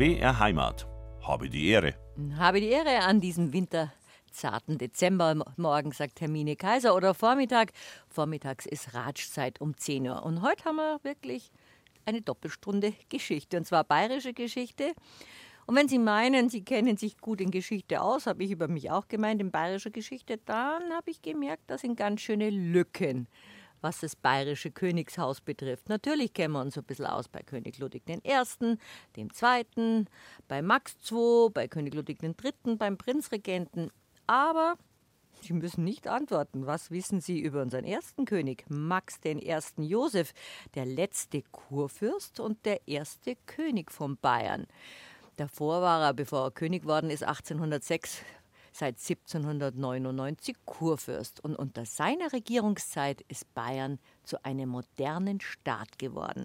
BR Heimat. Habe die Ehre. Habe die Ehre an diesem winterzarten Dezembermorgen, sagt Hermine Kaiser, oder Vormittag. Vormittags ist Ratschzeit um 10 Uhr. Und heute haben wir wirklich eine Doppelstunde Geschichte, und zwar bayerische Geschichte. Und wenn Sie meinen, Sie kennen sich gut in Geschichte aus, habe ich über mich auch gemeint, in bayerischer Geschichte, dann habe ich gemerkt, das sind ganz schöne Lücken was das bayerische Königshaus betrifft. Natürlich kennen wir uns ein bisschen aus bei König Ludwig I., dem II., bei Max II., bei König Ludwig III., beim Prinzregenten. Aber Sie müssen nicht antworten. Was wissen Sie über unseren ersten König, Max I. Josef, der letzte Kurfürst und der erste König von Bayern? Davor war er, bevor er König worden ist, 1806 seit 1799 Kurfürst und unter seiner Regierungszeit ist Bayern zu einem modernen Staat geworden.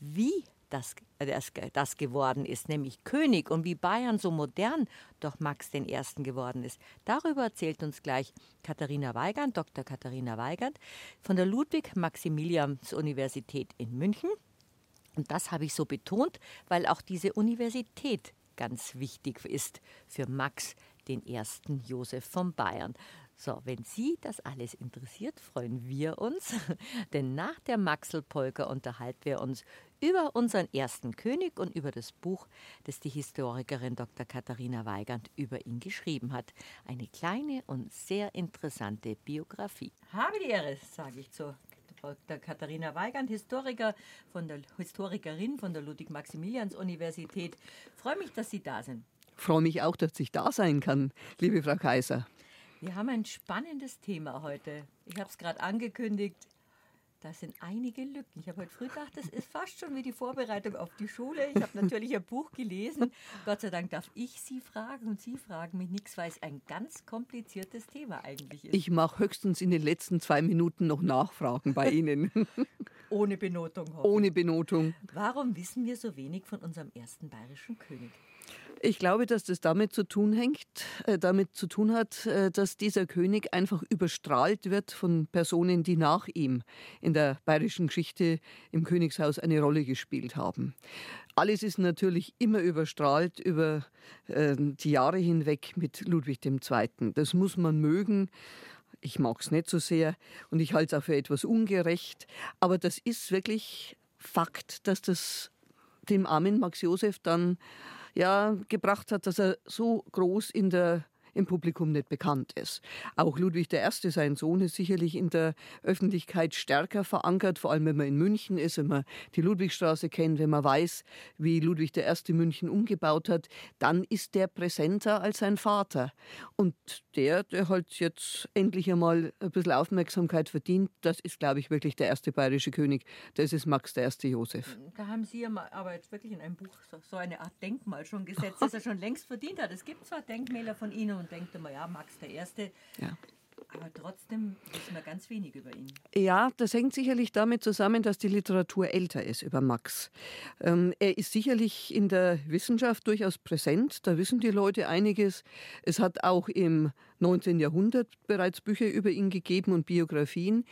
Wie das, das, das, geworden ist, nämlich König und wie Bayern so modern durch Max I. geworden ist. Darüber erzählt uns gleich Katharina Weigand, Dr. Katharina Weigand von der Ludwig-Maximilians-Universität in München. Und das habe ich so betont, weil auch diese Universität ganz wichtig ist für Max den ersten Josef von Bayern. So, wenn Sie das alles interessiert, freuen wir uns, denn nach der Maxelpolka unterhalten wir uns über unseren ersten König und über das Buch, das die Historikerin Dr. Katharina Weigand über ihn geschrieben hat. Eine kleine und sehr interessante Biografie. Habe die Ehre, sage ich zu Dr. Katharina Weigand, Historiker von der, Historikerin von der Ludwig-Maximilians-Universität. Freue mich, dass Sie da sind freue mich auch, dass ich da sein kann, liebe Frau Kaiser. Wir haben ein spannendes Thema heute. Ich habe es gerade angekündigt. Da sind einige Lücken. Ich habe heute früh gedacht, das ist fast schon wie die Vorbereitung auf die Schule. Ich habe natürlich ein Buch gelesen. Gott sei Dank darf ich Sie fragen und Sie fragen mich nichts, weil es ein ganz kompliziertes Thema eigentlich ist. Ich mache höchstens in den letzten zwei Minuten noch Nachfragen bei Ihnen. Ohne Benotung. Ohne Benotung. Warum wissen wir so wenig von unserem ersten bayerischen König? Ich glaube, dass das damit zu tun hängt, äh, damit zu tun hat, äh, dass dieser König einfach überstrahlt wird von Personen, die nach ihm in der bayerischen Geschichte im Königshaus eine Rolle gespielt haben. Alles ist natürlich immer überstrahlt über äh, die Jahre hinweg mit Ludwig II. Das muss man mögen. Ich mag es nicht so sehr und ich halte es auch für etwas ungerecht. Aber das ist wirklich Fakt, dass das dem armen Max Josef dann ja, gebracht hat, dass er so groß in der im Publikum nicht bekannt ist. Auch Ludwig I., sein Sohn, ist sicherlich in der Öffentlichkeit stärker verankert, vor allem wenn man in München ist, wenn man die Ludwigstraße kennt, wenn man weiß, wie Ludwig I. München umgebaut hat, dann ist der präsenter als sein Vater. Und der, der halt jetzt endlich einmal ein bisschen Aufmerksamkeit verdient, das ist, glaube ich, wirklich der erste bayerische König. Das ist Max I. Josef. Da haben Sie aber jetzt wirklich in einem Buch so eine Art Denkmal schon gesetzt, das er schon längst verdient hat. Es gibt zwar Denkmäler von Ihnen und denkt immer, ja, Max der Erste. Ja. Aber trotzdem wissen wir ganz wenig über ihn. Ja, das hängt sicherlich damit zusammen, dass die Literatur älter ist über Max. Ähm, er ist sicherlich in der Wissenschaft durchaus präsent. Da wissen die Leute einiges. Es hat auch im 19. Jahrhundert bereits Bücher über ihn gegeben und Biografien.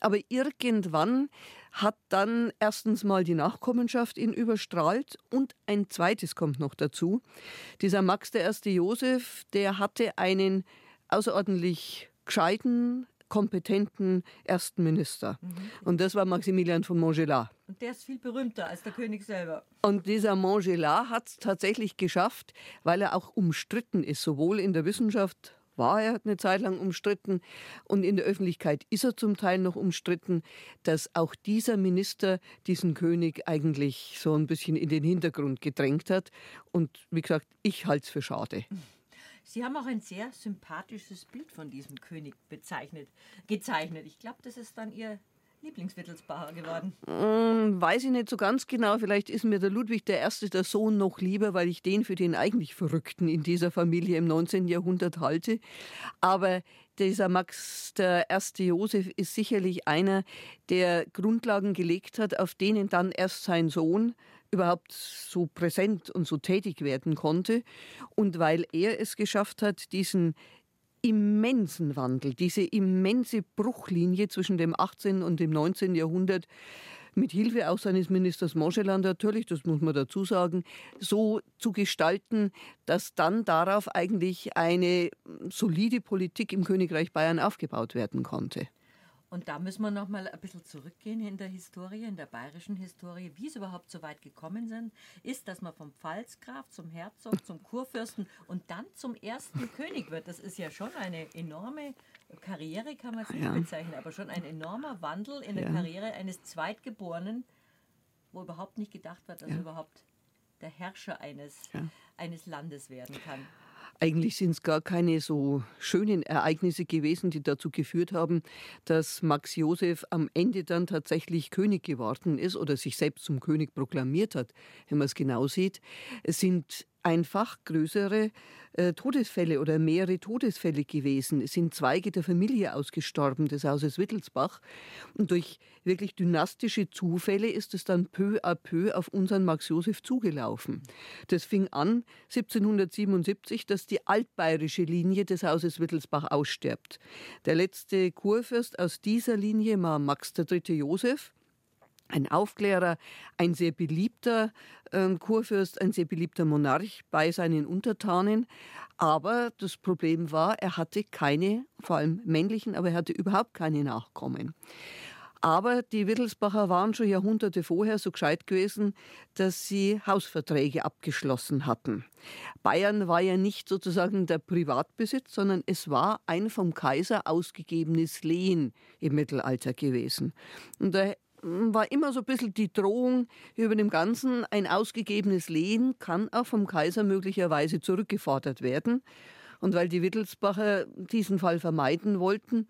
Aber irgendwann hat dann erstens mal die Nachkommenschaft ihn überstrahlt und ein zweites kommt noch dazu. Dieser Max der erste Josef, der hatte einen außerordentlich gescheiten, kompetenten ersten Minister. Mhm. Und das war Maximilian von Montgelat. Und der ist viel berühmter als der König selber. Und dieser Montgelat hat es tatsächlich geschafft, weil er auch umstritten ist, sowohl in der Wissenschaft war er eine Zeit lang umstritten und in der Öffentlichkeit ist er zum Teil noch umstritten, dass auch dieser Minister diesen König eigentlich so ein bisschen in den Hintergrund gedrängt hat. Und wie gesagt, ich halte es für schade. Sie haben auch ein sehr sympathisches Bild von diesem König bezeichnet, gezeichnet. Ich glaube, das ist dann Ihr Lieblingswittelsbacher geworden? Ähm, weiß ich nicht so ganz genau. Vielleicht ist mir der Ludwig I., der Sohn, noch lieber, weil ich den für den eigentlich Verrückten in dieser Familie im 19. Jahrhundert halte. Aber dieser Max der erste Josef ist sicherlich einer, der Grundlagen gelegt hat, auf denen dann erst sein Sohn überhaupt so präsent und so tätig werden konnte. Und weil er es geschafft hat, diesen immensen Wandel, diese immense Bruchlinie zwischen dem 18. und dem 19. Jahrhundert mit Hilfe auch seines Ministers Moschelan natürlich, das muss man dazu sagen, so zu gestalten, dass dann darauf eigentlich eine solide Politik im Königreich Bayern aufgebaut werden konnte. Und da müssen wir noch mal ein bisschen zurückgehen in der Historie, in der bayerischen Historie, wie es überhaupt so weit gekommen sind, ist, dass man vom Pfalzgraf zum Herzog, zum Kurfürsten und dann zum ersten König wird. Das ist ja schon eine enorme Karriere, kann man es nicht ja. bezeichnen, aber schon ein enormer Wandel in der ja. Karriere eines Zweitgeborenen, wo überhaupt nicht gedacht wird, dass ja. er überhaupt der Herrscher eines, eines Landes werden kann. Eigentlich sind es gar keine so schönen Ereignisse gewesen, die dazu geführt haben, dass Max Josef am Ende dann tatsächlich König geworden ist oder sich selbst zum König proklamiert hat, wenn man es genau sieht. Es sind einfach größere äh, Todesfälle oder mehrere Todesfälle gewesen. Es sind Zweige der Familie ausgestorben des Hauses Wittelsbach. Und durch wirklich dynastische Zufälle ist es dann peu à peu auf unseren Max Josef zugelaufen. Das fing an 1777, dass die altbayerische Linie des Hauses Wittelsbach ausstirbt. Der letzte Kurfürst aus dieser Linie war Max III. Josef ein Aufklärer, ein sehr beliebter äh, Kurfürst, ein sehr beliebter Monarch bei seinen Untertanen. Aber das Problem war, er hatte keine, vor allem männlichen, aber er hatte überhaupt keine Nachkommen. Aber die Wittelsbacher waren schon Jahrhunderte vorher so gescheit gewesen, dass sie Hausverträge abgeschlossen hatten. Bayern war ja nicht sozusagen der Privatbesitz, sondern es war ein vom Kaiser ausgegebenes Lehen im Mittelalter gewesen. Und da war immer so ein bisschen die Drohung über dem Ganzen, ein ausgegebenes Lehen kann auch vom Kaiser möglicherweise zurückgefordert werden. Und weil die Wittelsbacher diesen Fall vermeiden wollten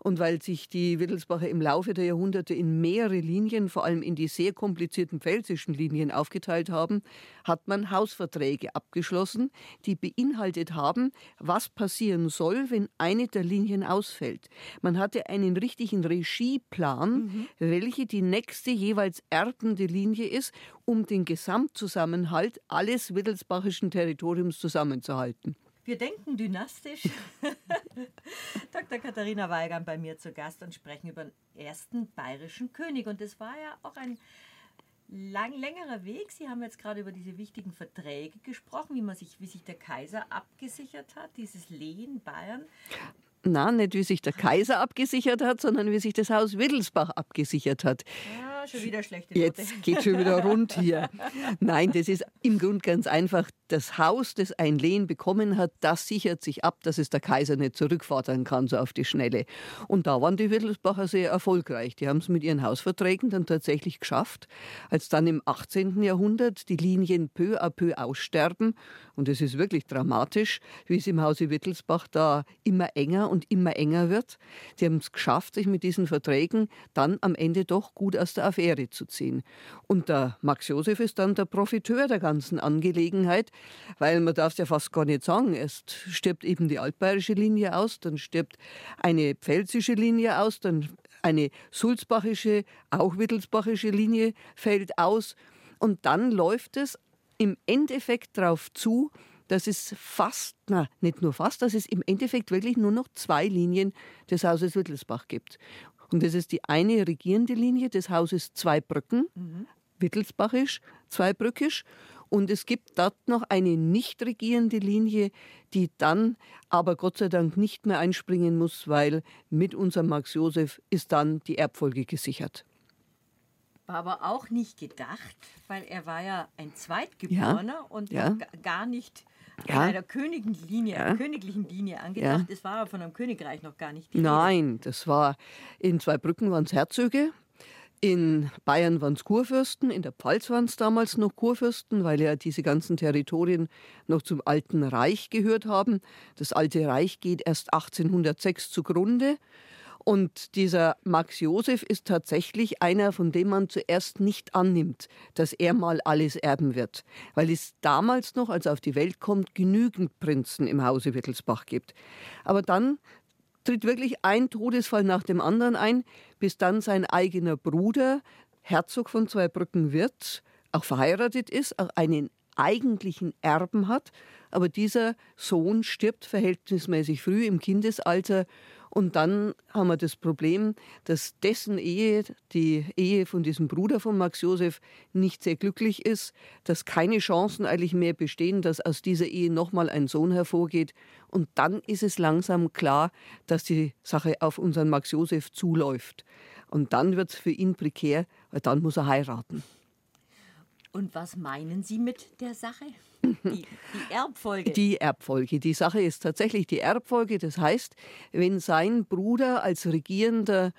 und weil sich die Wittelsbacher im Laufe der Jahrhunderte in mehrere Linien, vor allem in die sehr komplizierten pfälzischen Linien aufgeteilt haben, hat man Hausverträge abgeschlossen, die beinhaltet haben, was passieren soll, wenn eine der Linien ausfällt. Man hatte einen richtigen Regieplan, mhm. welche die nächste jeweils erbende Linie ist, um den Gesamtzusammenhalt alles wittelsbachischen Territoriums zusammenzuhalten. Wir denken dynastisch. Dr. Katharina Weigand bei mir zu Gast und sprechen über den ersten bayerischen König. Und das war ja auch ein lang, längerer Weg. Sie haben jetzt gerade über diese wichtigen Verträge gesprochen, wie man sich, wie sich der Kaiser abgesichert hat, dieses Lehen Bayern. Na, nicht wie sich der Kaiser abgesichert hat, sondern wie sich das Haus Wittelsbach abgesichert hat. Ja schon wieder schlechte Note. Jetzt geht schon wieder rund hier. Nein, das ist im Grunde ganz einfach. Das Haus, das ein Lehen bekommen hat, das sichert sich ab, dass es der Kaiser nicht zurückfordern kann, so auf die Schnelle. Und da waren die Wittelsbacher sehr erfolgreich. Die haben es mit ihren Hausverträgen dann tatsächlich geschafft. Als dann im 18. Jahrhundert die Linien peu à peu aussterben, und es ist wirklich dramatisch, wie es im Hause Wittelsbach da immer enger und immer enger wird. Sie haben es geschafft, sich mit diesen Verträgen dann am Ende doch gut aus der Affäre zu ziehen. Und der Max Josef ist dann der Profiteur der ganzen Angelegenheit, weil man darf es ja fast gar nicht sagen. Erst stirbt eben die altbayerische Linie aus, dann stirbt eine pfälzische Linie aus, dann eine sulzbachische, auch wittelsbachische Linie fällt aus. Und dann läuft es im Endeffekt darauf zu, dass es fast, na, nicht nur fast, dass es im Endeffekt wirklich nur noch zwei Linien des Hauses Wittelsbach gibt. Und das ist die eine regierende Linie des Hauses Zweibrücken, mhm. Wittelsbachisch, Zweibrückisch. Und es gibt dort noch eine nicht regierende Linie, die dann aber Gott sei Dank nicht mehr einspringen muss, weil mit unserem Max Josef ist dann die Erbfolge gesichert. War aber auch nicht gedacht, weil er war ja ein Zweitgeborener ja, und ja. gar nicht ja. einer königlichen Linie, ja. königlichen Linie angedacht. Es war von einem Königreich noch gar nicht die Nein, das war in Zweibrücken waren es Herzöge, in Bayern waren es Kurfürsten, in der Pfalz waren es damals noch Kurfürsten, weil ja diese ganzen Territorien noch zum Alten Reich gehört haben. Das Alte Reich geht erst 1806 zugrunde. Und dieser Max Josef ist tatsächlich einer, von dem man zuerst nicht annimmt, dass er mal alles erben wird. Weil es damals noch, als er auf die Welt kommt, genügend Prinzen im Hause Wittelsbach gibt. Aber dann tritt wirklich ein Todesfall nach dem anderen ein, bis dann sein eigener Bruder, Herzog von Zweibrücken wird, auch verheiratet ist, auch einen eigentlichen Erben hat. Aber dieser Sohn stirbt verhältnismäßig früh im Kindesalter Und dann haben wir das Problem, dass dessen Ehe, die Ehe von diesem Bruder von Max Josef, nicht sehr glücklich ist, dass keine Chancen eigentlich mehr bestehen, dass aus dieser Ehe nochmal ein Sohn hervorgeht. Und dann ist es langsam klar, dass die Sache auf unseren Max Josef zuläuft. Und dann wird es für ihn prekär, weil dann muss er heiraten. Und was meinen Sie mit der Sache? Die, die, Erbfolge. Die Erbfolge. Die Sache ist tatsächlich die Erbfolge. Das heißt, wenn sein Bruder als regierender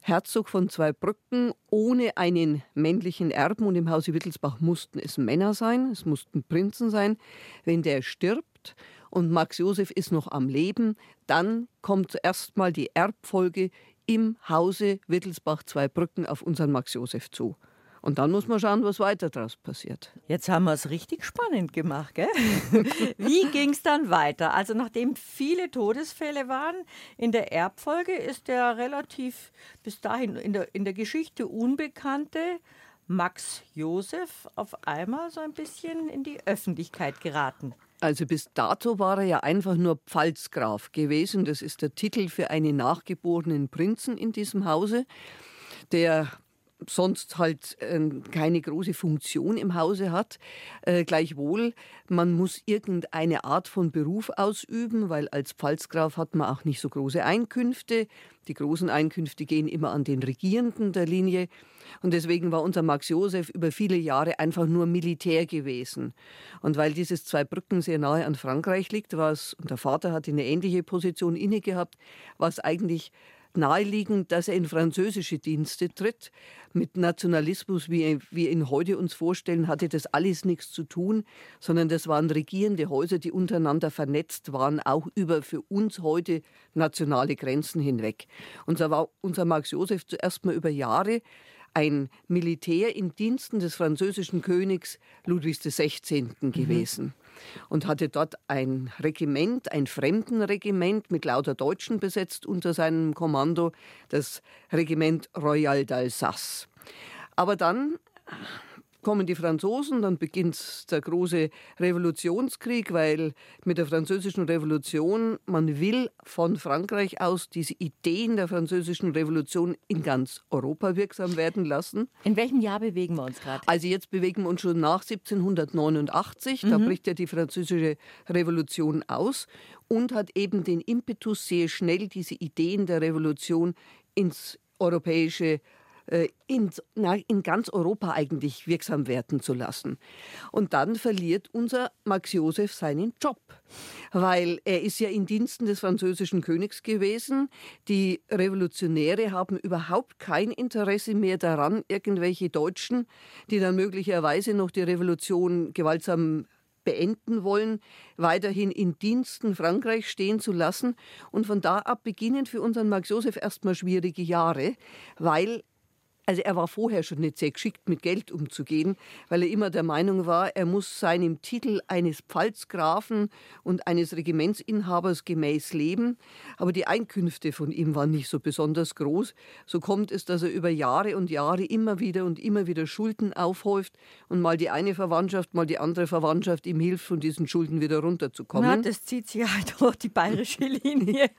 Herzog von Zweibrücken ohne einen männlichen Erben, und im Hause Wittelsbach mussten es Männer sein, es mussten Prinzen sein, wenn der stirbt und Max Josef ist noch am Leben, dann kommt erstmal die Erbfolge im Hause Wittelsbach-Zweibrücken auf unseren Max Josef zu. Und dann muss man schauen, was weiter daraus passiert. Jetzt haben wir es richtig spannend gemacht, gell? Wie ging es dann weiter? Also nachdem viele Todesfälle waren in der Erbfolge, ist der relativ bis dahin in der, in der Geschichte unbekannte Max Josef auf einmal so ein bisschen in die Öffentlichkeit geraten. Also bis dato war er ja einfach nur Pfalzgraf gewesen. Das ist der Titel für einen nachgeborenen Prinzen in diesem Hause, der sonst halt äh, keine große Funktion im Hause hat. Äh, gleichwohl, man muss irgendeine Art von Beruf ausüben, weil als Pfalzgraf hat man auch nicht so große Einkünfte. Die großen Einkünfte gehen immer an den Regierenden der Linie. Und deswegen war unser Max Josef über viele Jahre einfach nur Militär gewesen. Und weil dieses Zweibrücken sehr nahe an Frankreich liegt, war es, und der Vater hatte eine ähnliche Position inne gehabt, war es eigentlich naheliegend, dass er in französische Dienste tritt. Mit Nationalismus, wie wir ihn heute uns vorstellen, hatte das alles nichts zu tun, sondern das waren regierende Häuser, die untereinander vernetzt waren, auch über für uns heute nationale Grenzen hinweg. Und so war unser Max Josef zuerst mal über Jahre ein Militär in Diensten des französischen Königs Ludwigs XVI. Mhm. gewesen. Und hatte dort ein Regiment, ein Fremdenregiment mit lauter Deutschen besetzt unter seinem Kommando, das Regiment Royal d'Alsace. Aber dann kommen die Franzosen, dann beginnt der große Revolutionskrieg, weil mit der französischen Revolution, man will von Frankreich aus diese Ideen der französischen Revolution in ganz Europa wirksam werden lassen. In welchem Jahr bewegen wir uns gerade? Also jetzt bewegen wir uns schon nach 1789, mhm. da bricht ja die französische Revolution aus und hat eben den Impetus, sehr schnell diese Ideen der Revolution ins europäische in, na, in ganz Europa eigentlich wirksam werden zu lassen. Und dann verliert unser Max Josef seinen Job, weil er ist ja in Diensten des französischen Königs gewesen. Die Revolutionäre haben überhaupt kein Interesse mehr daran, irgendwelche Deutschen, die dann möglicherweise noch die Revolution gewaltsam beenden wollen, weiterhin in Diensten Frankreichs stehen zu lassen. Und von da ab beginnen für unseren Max Josef erstmal schwierige Jahre, weil also er war vorher schon nicht sehr geschickt, mit Geld umzugehen, weil er immer der Meinung war, er muss seinem Titel eines Pfalzgrafen und eines Regimentsinhabers gemäß leben. Aber die Einkünfte von ihm waren nicht so besonders groß. So kommt es, dass er über Jahre und Jahre immer wieder und immer wieder Schulden aufhäuft und mal die eine Verwandtschaft, mal die andere Verwandtschaft ihm hilft, von diesen Schulden wieder runterzukommen. Na, das zieht sich halt durch die bayerische Linie.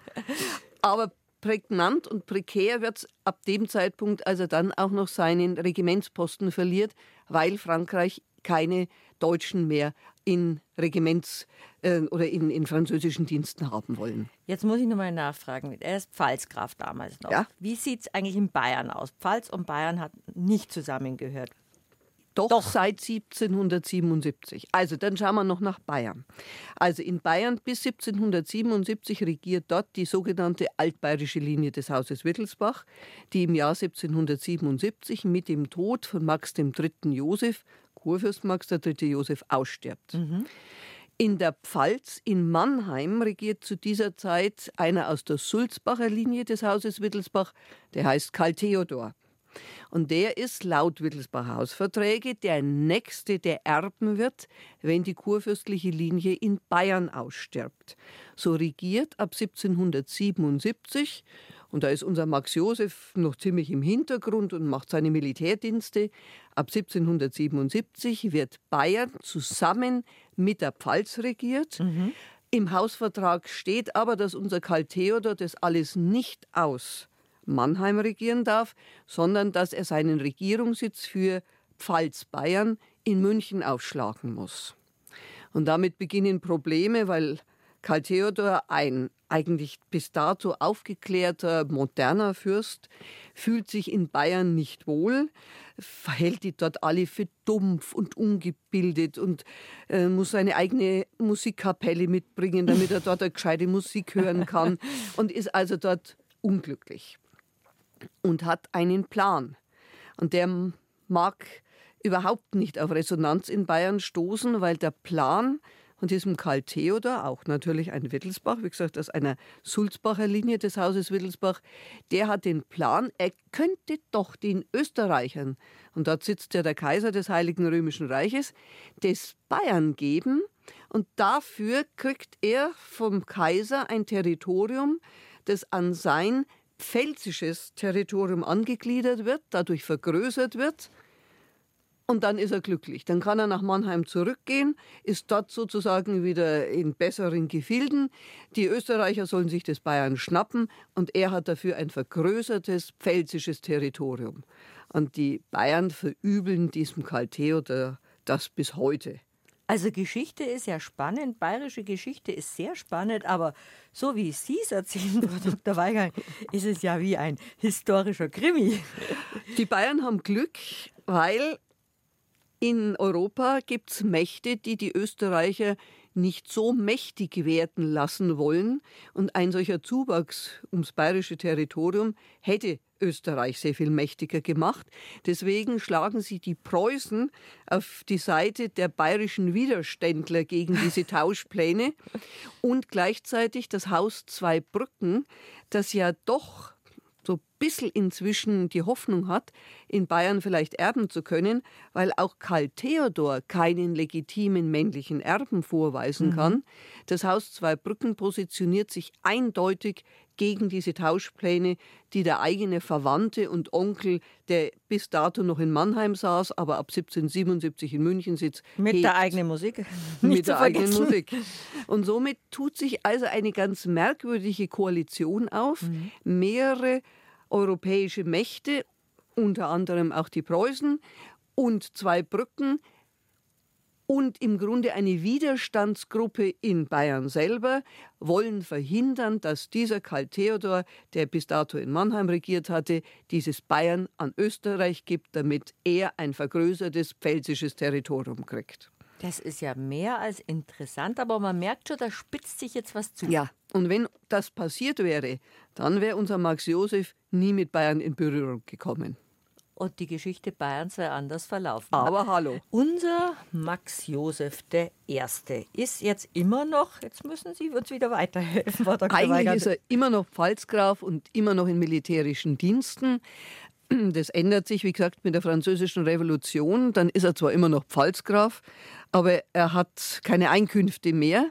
Aber prägnant und prekär wird es ab dem Zeitpunkt, als er dann auch noch seinen Regimentsposten verliert, weil Frankreich keine Deutschen mehr in Regiments- äh, oder in, in, französischen Diensten haben wollen. Jetzt muss ich nochmal nachfragen. Er ist Pfalzgraf damals noch. Ja? Wie sieht es eigentlich in Bayern aus? Pfalz und Bayern hat nicht zusammengehört. Doch, Doch, seit 1777. Also dann schauen wir noch nach Bayern. Also in Bayern bis 1777 regiert dort die sogenannte altbayerische Linie des Hauses Wittelsbach, die im Jahr 1777 mit dem Tod von Max III. Josef, Kurfürst Max III. Josef, ausstirbt. Mhm. In der Pfalz in Mannheim regiert zu dieser Zeit einer aus der Sulzbacher Linie des Hauses Wittelsbach, der heißt Karl Theodor. Und der ist laut Wittelsbacher Hausverträge der Nächste, der erben wird, wenn die kurfürstliche Linie in Bayern ausstirbt. So regiert ab 1777 und da ist unser Max Josef noch ziemlich im Hintergrund und macht seine Militärdienste. Ab 1777 wird Bayern zusammen mit der Pfalz regiert. Mhm. Im Hausvertrag steht aber, dass unser Karl Theodor das alles nicht aus Mannheim regieren darf, sondern dass er seinen Regierungssitz für Pfalz-Bayern in München aufschlagen muss. Und damit beginnen Probleme, weil Karl Theodor, ein eigentlich bis dato aufgeklärter, moderner Fürst, fühlt sich in Bayern nicht wohl, verhält die dort alle für dumpf und ungebildet und äh, muss seine eigene Musikkapelle mitbringen, damit er dort eine gescheite Musik hören kann und ist also dort unglücklich und hat einen Plan. Und der mag überhaupt nicht auf Resonanz in Bayern stoßen, weil der Plan von diesem Karl Theodor, auch natürlich ein Wittelsbach, wie gesagt, aus einer Sulzbacher Linie des Hauses Wittelsbach, der hat den Plan, er könnte doch den Österreichern, und dort sitzt ja der Kaiser des Heiligen Römischen Reiches, des Bayern geben, und dafür kriegt er vom Kaiser ein Territorium, das an sein pfälzisches Territorium angegliedert wird, dadurch vergrößert wird und dann ist er glücklich. Dann kann er nach Mannheim zurückgehen, ist dort sozusagen wieder in besseren Gefilden. Die Österreicher sollen sich das Bayern schnappen und er hat dafür ein vergrößertes pfälzisches Territorium. Und die Bayern verübeln diesem Karl Theodor das bis heute. Also Geschichte ist ja spannend, bayerische Geschichte ist sehr spannend, aber so wie Sie es erzählen, Frau Dr. Weigang, ist es ja wie ein historischer Krimi. Die Bayern haben Glück, weil in Europa gibt es Mächte, die die Österreicher nicht so mächtig werden lassen wollen. Und ein solcher Zuwachs ums bayerische Territorium hätte Österreich sehr viel mächtiger gemacht. Deswegen schlagen sie die Preußen auf die Seite der bayerischen Widerständler gegen diese Tauschpläne und gleichzeitig das Haus Zweibrücken, das ja doch so bisschen inzwischen die Hoffnung hat, in Bayern vielleicht erben zu können, weil auch Karl Theodor keinen legitimen männlichen Erben vorweisen mhm. kann. Das Haus Zweibrücken positioniert sich eindeutig gegen diese Tauschpläne, die der eigene Verwandte und Onkel, der bis dato noch in Mannheim saß, aber ab 1777 in München sitzt. Mit der eigenen Musik. mit der eigenen Musik. Und somit tut sich also eine ganz merkwürdige Koalition auf. Mhm. Mehrere europäische Mächte, unter anderem auch die Preußen, und zwei Brücken und im Grunde eine Widerstandsgruppe in Bayern selber wollen verhindern, dass dieser Karl Theodor, der bis dato in Mannheim regiert hatte, dieses Bayern an Österreich gibt, damit er ein vergrößertes pfälzisches Territorium kriegt. Das ist ja mehr als interessant, aber man merkt schon, da spitzt sich jetzt was zu. Ja, und wenn das passiert wäre, dann wäre unser Max Josef nie mit Bayern in Berührung gekommen. Und die Geschichte Bayerns wäre anders verlaufen. Aber hallo. Unser Max Josef der Erste ist jetzt immer noch, jetzt müssen Sie uns wieder weiterhelfen, Frau Dr. Eigentlich Weigert. ist er immer noch Pfalzgraf und immer noch in militärischen Diensten. Das ändert sich, wie gesagt, mit der Französischen Revolution. Dann ist er zwar immer noch Pfalzgraf, aber er hat keine Einkünfte mehr.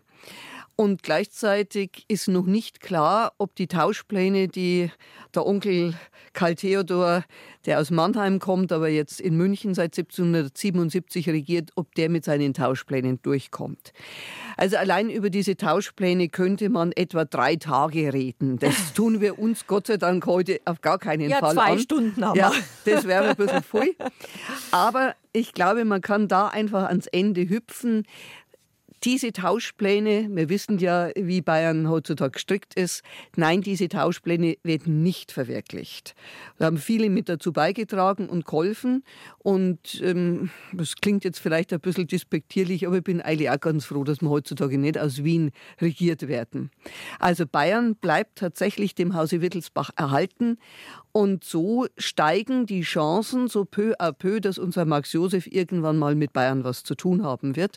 Und gleichzeitig ist noch nicht klar, ob die Tauschpläne, die der Onkel Karl Theodor, der aus Mannheim kommt, aber jetzt in München seit 1777 regiert, ob der mit seinen Tauschplänen durchkommt. Also allein über diese Tauschpläne könnte man etwa drei Tage reden. Das tun wir uns Gott sei Dank heute auf gar keinen ja, Fall zwei an. Stunden haben ja, das wäre ein bisschen voll. Aber ich glaube, man kann da einfach ans Ende hüpfen. Diese Tauschpläne, wir wissen ja, wie Bayern heutzutage gestrickt ist, nein, diese Tauschpläne werden nicht verwirklicht. Da haben viele mit dazu beigetragen und geholfen. Und ähm, das klingt jetzt vielleicht ein bisschen despektierlich, aber ich bin eigentlich auch ganz froh, dass wir heutzutage nicht aus Wien regiert werden. Also Bayern bleibt tatsächlich dem Hause Wittelsbach erhalten. Und so steigen die Chancen so peu à peu, dass unser Max Josef irgendwann mal mit Bayern was zu tun haben wird.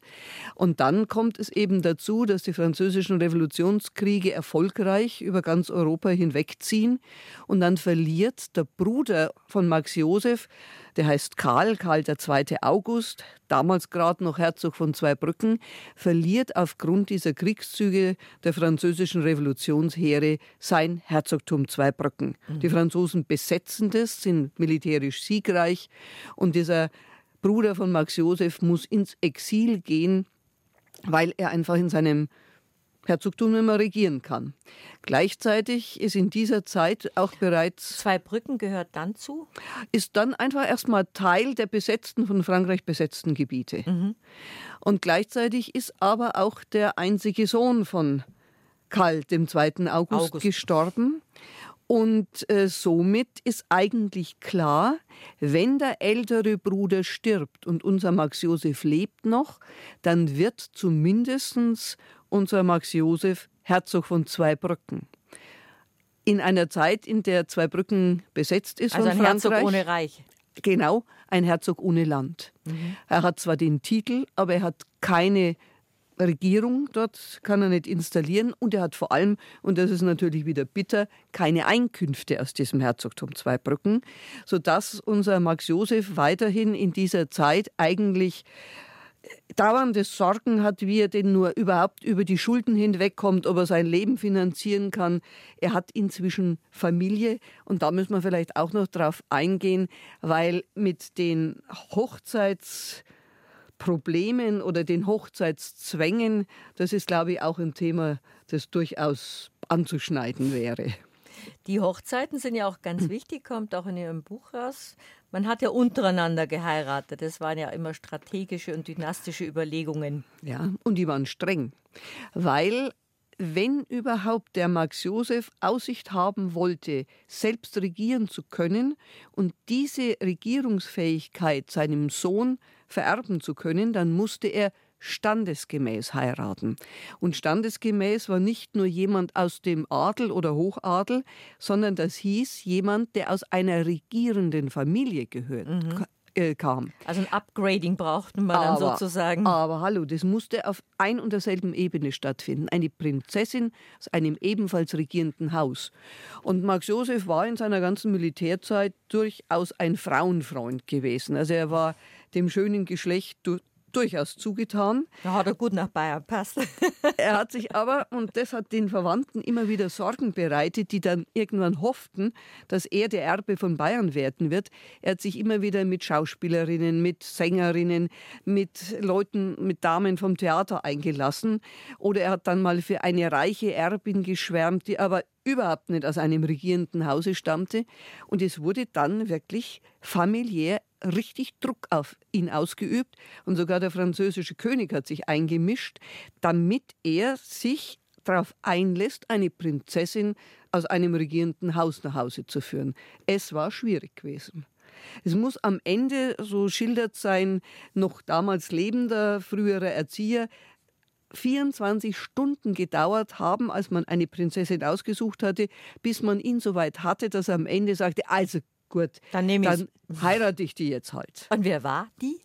Und dann kommt es eben dazu, dass die französischen Revolutionskriege erfolgreich über ganz Europa hinwegziehen. Und dann verliert der Bruder von Max Josef, der heißt Karl, Karl II. August, damals gerade noch Herzog von Zweibrücken, verliert aufgrund dieser Kriegszüge der französischen Revolutionsheere sein Herzogtum Zweibrücken. Mhm. Die Franzosen besetzen das, sind militärisch siegreich und dieser Bruder von Max Josef muss ins Exil gehen, weil er einfach in seinem Herzogtum mehr regieren kann. Gleichzeitig ist in dieser Zeit auch bereits. Zweibrücken gehört dann zu? Ist dann einfach erstmal Teil der besetzten, von Frankreich besetzten Gebiete. Mhm. Und gleichzeitig ist aber auch der einzige Sohn von Karl, dem 2. August, August. gestorben. Und äh, somit ist eigentlich klar, wenn der ältere Bruder stirbt und unser Max Josef lebt noch, dann wird zumindest unser Max Josef Herzog von Zweibrücken. In einer Zeit, in der Zweibrücken besetzt ist also von ein Frankreich. Herzog ohne Reich. Genau, ein Herzog ohne Land. Mhm. Er hat zwar den Titel, aber er hat keine Regierung dort kann er nicht installieren und er hat vor allem, und das ist natürlich wieder bitter, keine Einkünfte aus diesem Herzogtum Zweibrücken, sodass unser Max Josef weiterhin in dieser Zeit eigentlich dauernde Sorgen hat, wie er denn nur überhaupt über die Schulden hinwegkommt, ob er sein Leben finanzieren kann. Er hat inzwischen Familie und da müssen wir vielleicht auch noch drauf eingehen, weil mit den Hochzeitsproblemen oder den Hochzeitszwängen, das ist, glaube ich, auch ein Thema, das durchaus anzuschneiden wäre. Die Hochzeiten sind ja auch ganz wichtig, kommt auch in Ihrem Buch raus. Man hat ja untereinander geheiratet. Das waren ja immer strategische und dynastische Überlegungen. Ja, und die waren streng, weil wenn überhaupt der Max Josef Aussicht haben wollte, selbst regieren zu können und diese Regierungsfähigkeit seinem Sohn vererben zu können, dann musste er standesgemäß heiraten. Und standesgemäß war nicht nur jemand aus dem Adel oder Hochadel, sondern das hieß jemand, der aus einer regierenden Familie gehört. Mhm äh, kam. Also ein Upgrading brauchte man aber, dann sozusagen. Aber hallo, das musste auf ein und derselben Ebene stattfinden. Eine Prinzessin aus einem ebenfalls regierenden Haus. Und Max Josef war in seiner ganzen Militärzeit durchaus ein Frauenfreund gewesen. Also er war dem schönen Geschlecht durchaus zugetan. Da hat er gut nach Bayern passt. er hat sich aber, und das hat den Verwandten immer wieder Sorgen bereitet, die dann irgendwann hofften, dass er der Erbe von Bayern werden wird. Er hat sich immer wieder mit Schauspielerinnen, mit Sängerinnen, mit Leuten, mit Damen vom Theater eingelassen. Oder er hat dann mal für eine reiche Erbin geschwärmt, die aber überhaupt nicht aus einem regierenden Hause stammte. Und es wurde dann wirklich familiär richtig Druck auf ihn ausgeübt und sogar der französische König hat sich eingemischt, damit er sich darauf einlässt, eine Prinzessin aus einem regierenden Haus nach Hause zu führen. Es war schwierig gewesen. Es muss am Ende, so schildert sein noch damals lebender früherer Erzieher, 24 Stunden gedauert haben, als man eine Prinzessin ausgesucht hatte, bis man ihn so weit hatte, dass er am Ende sagte, also gut, dann, dann heirate ich die jetzt halt. Und wer war die?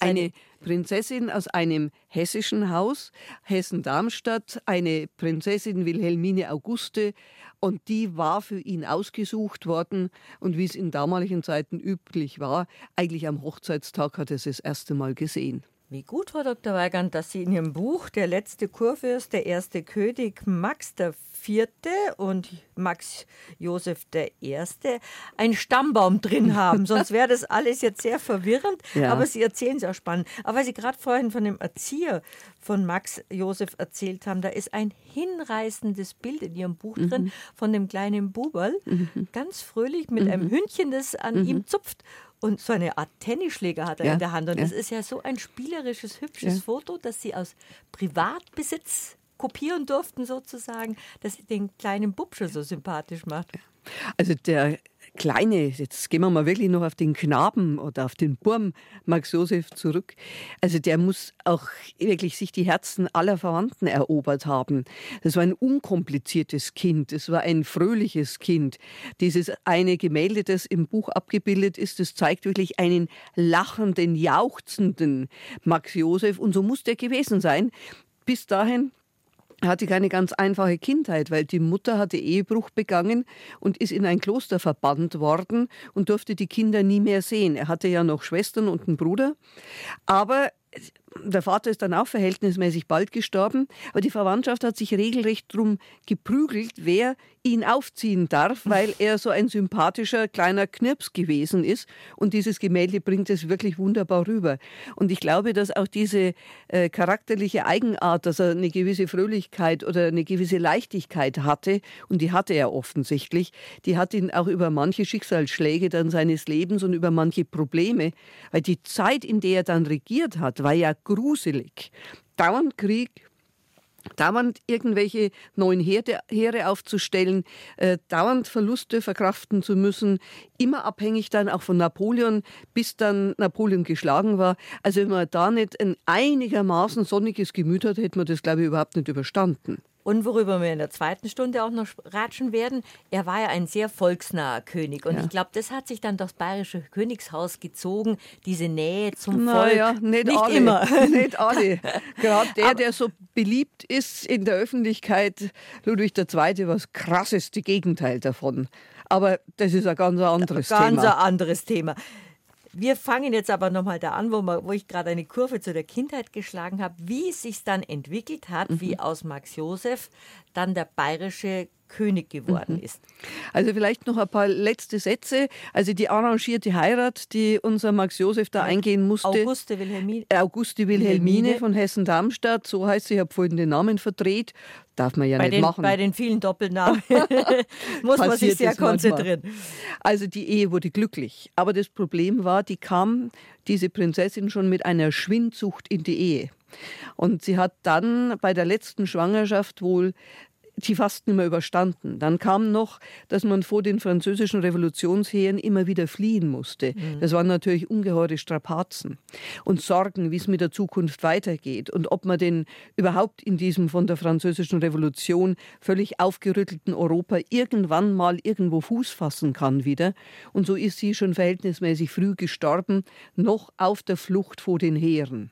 Eine Prinzessin aus einem hessischen Haus, Hessen-Darmstadt, eine Prinzessin Wilhelmine Auguste, und die war für ihn ausgesucht worden. Und wie es in damaligen Zeiten üblich war, eigentlich am Hochzeitstag hat er es das erste Mal gesehen. Wie gut, Frau Dr. Weigand, dass Sie in Ihrem Buch Der letzte Kurfürst, der erste König Max der Vierte und Max Josef der Erste einen Stammbaum drin haben. Sonst wäre das alles jetzt sehr verwirrend. Ja. Aber Sie erzählen es auch spannend. Aber weil Sie gerade vorhin von dem Erzieher von Max Josef erzählt haben, da ist ein hinreißendes Bild in Ihrem Buch mhm. drin von dem kleinen Buberl, mhm. ganz fröhlich mit mhm. einem Hündchen, das an ihm mhm. zupft. Und so eine Art Tennisschläger hat er ja, in der Hand. Und ja. das ist ja so ein spielerisches, hübsches ja. Foto, das sie aus Privatbesitz kopieren durften, sozusagen, das den kleinen Bub schon so sympathisch macht. Also der Kleine, jetzt gehen wir mal wirklich noch auf den Knaben oder auf den Burm Max Josef zurück. Also der muss auch wirklich sich die Herzen aller Verwandten erobert haben. Das war ein unkompliziertes Kind, es war ein fröhliches Kind. Dieses eine Gemälde, das im Buch abgebildet ist, das zeigt wirklich einen lachenden, jauchzenden Max Josef und so muss der gewesen sein. Bis dahin hatte keine ganz einfache Kindheit, weil die Mutter hatte Ehebruch begangen und ist in ein Kloster verbannt worden und durfte die Kinder nie mehr sehen. Er hatte ja noch Schwestern und einen Bruder, aber der Vater ist dann auch verhältnismäßig bald gestorben, aber die Verwandtschaft hat sich regelrecht darum geprügelt, wer ihn aufziehen darf, weil er so ein sympathischer kleiner Knirps gewesen ist. Und dieses Gemälde bringt es wirklich wunderbar rüber. Und ich glaube, dass auch diese äh, charakterliche Eigenart, dass er eine gewisse Fröhlichkeit oder eine gewisse Leichtigkeit hatte, und die hatte er offensichtlich, die hat ihn auch über manche Schicksalsschläge dann seines Lebens und über manche Probleme, weil die Zeit, in der er dann regiert hat, war ja gruselig. Dauernd Krieg, dauernd irgendwelche neuen Herde, Heere aufzustellen, äh, dauernd Verluste verkraften zu müssen, immer abhängig dann auch von Napoleon, bis dann Napoleon geschlagen war. Also wenn man da nicht ein einigermaßen sonniges Gemüt hat, hätte man das, glaube ich, überhaupt nicht überstanden. Und worüber wir in der zweiten Stunde auch noch ratschen werden, er war ja ein sehr volksnaher König. Und ja. ich glaube, das hat sich dann das bayerische Königshaus gezogen, diese Nähe zum Na, Volk. Ja, nicht, nicht alle, immer. Nicht alle. Gerade der, der so beliebt ist in der Öffentlichkeit, Ludwig II., was krasseste Gegenteil davon. Aber das ist ein ganz anderes ganz Thema. Ganz ein anderes Thema. Wir fangen jetzt aber nochmal da an, wo, man, wo ich gerade eine Kurve zu der Kindheit geschlagen habe, wie es sich dann entwickelt hat, mhm. wie aus Max Josef dann der bayerische König geworden mhm. ist. Also vielleicht noch ein paar letzte Sätze. Also die arrangierte Heirat, die unser Max Josef da eingehen musste. Auguste Wilhelmine. Auguste Wilhelmine, von Hessen-Darmstadt, so heißt sie, ich habe vorhin den Namen verdreht. Darf man ja bei nicht den, machen. Bei den vielen Doppelnamen muss man sich sehr konzentrieren. Also die Ehe wurde glücklich. Aber das Problem war, die kam, diese Prinzessin, schon mit einer Schwindsucht in die Ehe. Und sie hat dann bei der letzten Schwangerschaft wohl die fast nicht mehr überstanden. Dann kam noch, dass man vor den französischen Revolutionsheeren immer wieder fliehen musste. Mhm. Das waren natürlich ungeheure Strapazen und Sorgen, wie es mit der Zukunft weitergeht und ob man denn überhaupt in diesem von der französischen Revolution völlig aufgerüttelten Europa irgendwann mal irgendwo Fuß fassen kann wieder. Und so ist sie schon verhältnismäßig früh gestorben, noch auf der Flucht vor den Heeren.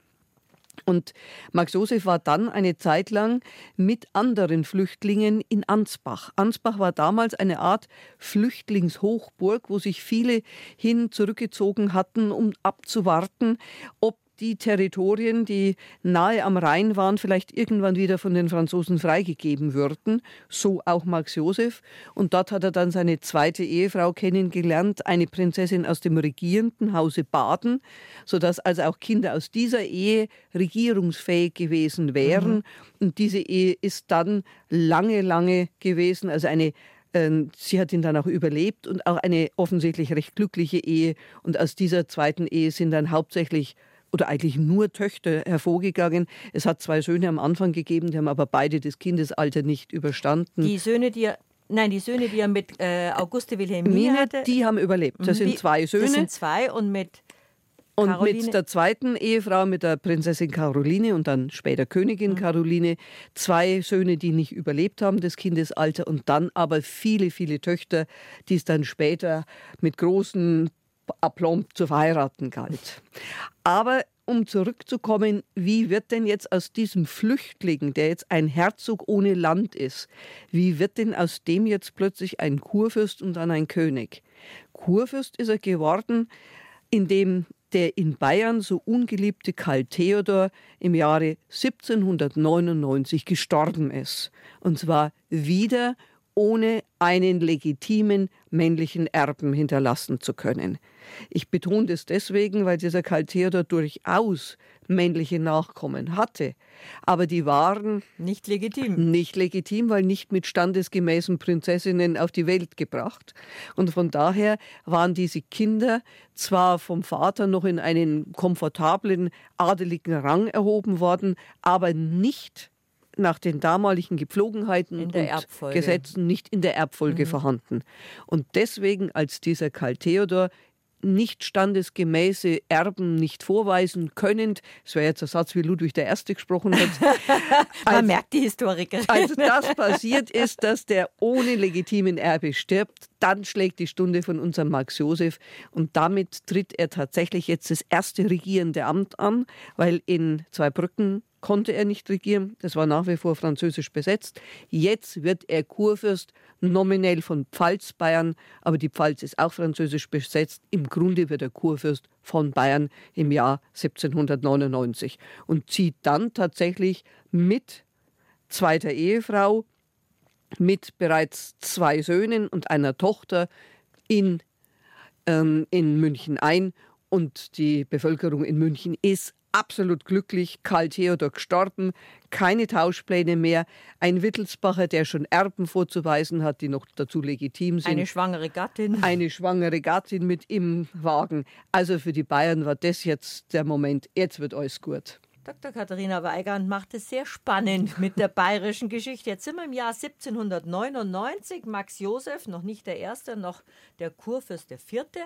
Und Max Josef war dann eine Zeit lang mit anderen Flüchtlingen in Ansbach. Ansbach war damals eine Art Flüchtlingshochburg, wo sich viele hin zurückgezogen hatten, um abzuwarten, ob die Territorien, die nahe am Rhein waren, vielleicht irgendwann wieder von den Franzosen freigegeben würden. So auch Max Josef. Und dort hat er dann seine zweite Ehefrau kennengelernt, eine Prinzessin aus dem regierenden Hause Baden, sodass also auch Kinder aus dieser Ehe regierungsfähig gewesen wären. Mhm. Und diese Ehe ist dann lange, lange gewesen, also eine ähm, Sie hat ihn dann auch überlebt und auch eine offensichtlich recht glückliche Ehe. Und aus dieser zweiten Ehe sind dann hauptsächlich oder eigentlich nur Töchter hervorgegangen. Es hat zwei Söhne am Anfang gegeben, die haben aber beide das Kindesalter nicht überstanden. Die Söhne, die er Nein, die Söhne, die er mit äh, Auguste Wilhelmine hatte. Die haben überlebt. Das mhm, sind zwei Söhne. Das sind zwei und mit und Caroline. mit der zweiten Ehefrau, mit der Prinzessin Caroline und dann später Königin mhm. Caroline, zwei Söhne, die nicht überlebt haben, das Kindesalter, und dann aber viele, viele Töchter, die es dann später mit großen Aplomb zu verheiraten galt. Aber um zurückzukommen, wie wird denn jetzt aus diesem Flüchtling, der jetzt ein Herzog ohne Land ist, wie wird denn aus dem jetzt plötzlich ein Kurfürst und dann ein König? Kurfürst ist er geworden, indem der in Bayern so ungeliebte Karl Theodor im Jahre 1799 gestorben ist. Und zwar wieder ohne einen legitimen männlichen Erben hinterlassen zu können. Ich betone das deswegen, weil dieser Karl Theodor durchaus männliche Nachkommen hatte. Aber die waren nicht legitim. Nicht legitim, weil nicht mit standesgemäßen Prinzessinnen auf die Welt gebracht. Und von daher waren diese Kinder zwar vom Vater noch in einen komfortablen adeligen Rang erhoben worden, aber nicht nach den damaligen Gepflogenheiten und Erbfolge. Gesetzen nicht in der Erbfolge mhm. vorhanden. Und deswegen, als dieser Karl Theodor nicht standesgemäße Erben nicht vorweisen können. Das wäre jetzt ein Satz, wie Ludwig I. gesprochen hat. Man als, merkt die Historiker. Als das passiert ist, dass der ohne legitimen Erbe stirbt, dann schlägt die Stunde von unserem Max Josef und damit tritt er tatsächlich jetzt das erste regierende Amt an, weil in Zweibrücken konnte er nicht regieren. Das war nach wie vor französisch besetzt. Jetzt wird er Kurfürst nominell von Pfalz-Bayern, aber die Pfalz ist auch französisch besetzt. Im Grunde wird er Kurfürst von Bayern im Jahr 1799 und zieht dann tatsächlich mit zweiter Ehefrau mit bereits zwei Söhnen und einer Tochter in, ähm, in München ein. Und die Bevölkerung in München ist absolut glücklich. Karl Theodor gestorben, keine Tauschpläne mehr. Ein Wittelsbacher, der schon Erben vorzuweisen hat, die noch dazu legitim sind. Eine schwangere Gattin. Eine schwangere Gattin mit im Wagen. Also für die Bayern war das jetzt der Moment. Jetzt wird alles gut. Dr. Katharina Weigand macht es sehr spannend mit der bayerischen Geschichte. Jetzt sind wir im Jahr 1799. Max Josef, noch nicht der Erste, noch der Kurfürst der Vierte,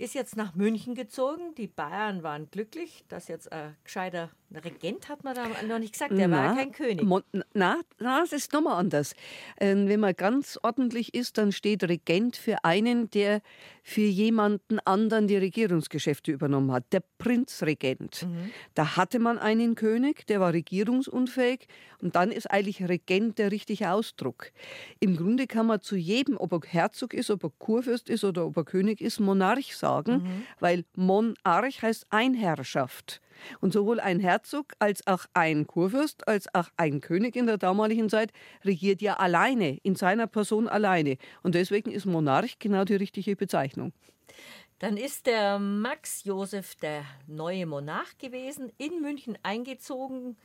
ist jetzt nach München gezogen. Die Bayern waren glücklich, dass jetzt ein gescheiter Regent hat man da noch nicht gesagt, der na, war ja kein König. Na, na, das ist nochmal anders. Ähm, wenn man ganz ordentlich ist, dann steht Regent für einen, der für jemanden anderen die Regierungsgeschäfte übernommen hat. Der Prinzregent. Mhm. Da hatte man einen König, der war regierungsunfähig und dann ist eigentlich Regent der richtige Ausdruck. Im Grunde kann man zu jedem, ob er Herzog ist, ob er Kurfürst ist oder ob er König ist, Monarch sagen, mhm. weil Monarch heißt Einherrschaft. Und sowohl ein Herzog als auch ein Kurfürst, als auch ein König in der damaligen Zeit regiert ja alleine, in seiner Person alleine. Und deswegen ist Monarch genau die richtige Bezeichnung. Dann ist der Max Josef der neue Monarch gewesen, in München eingezogen.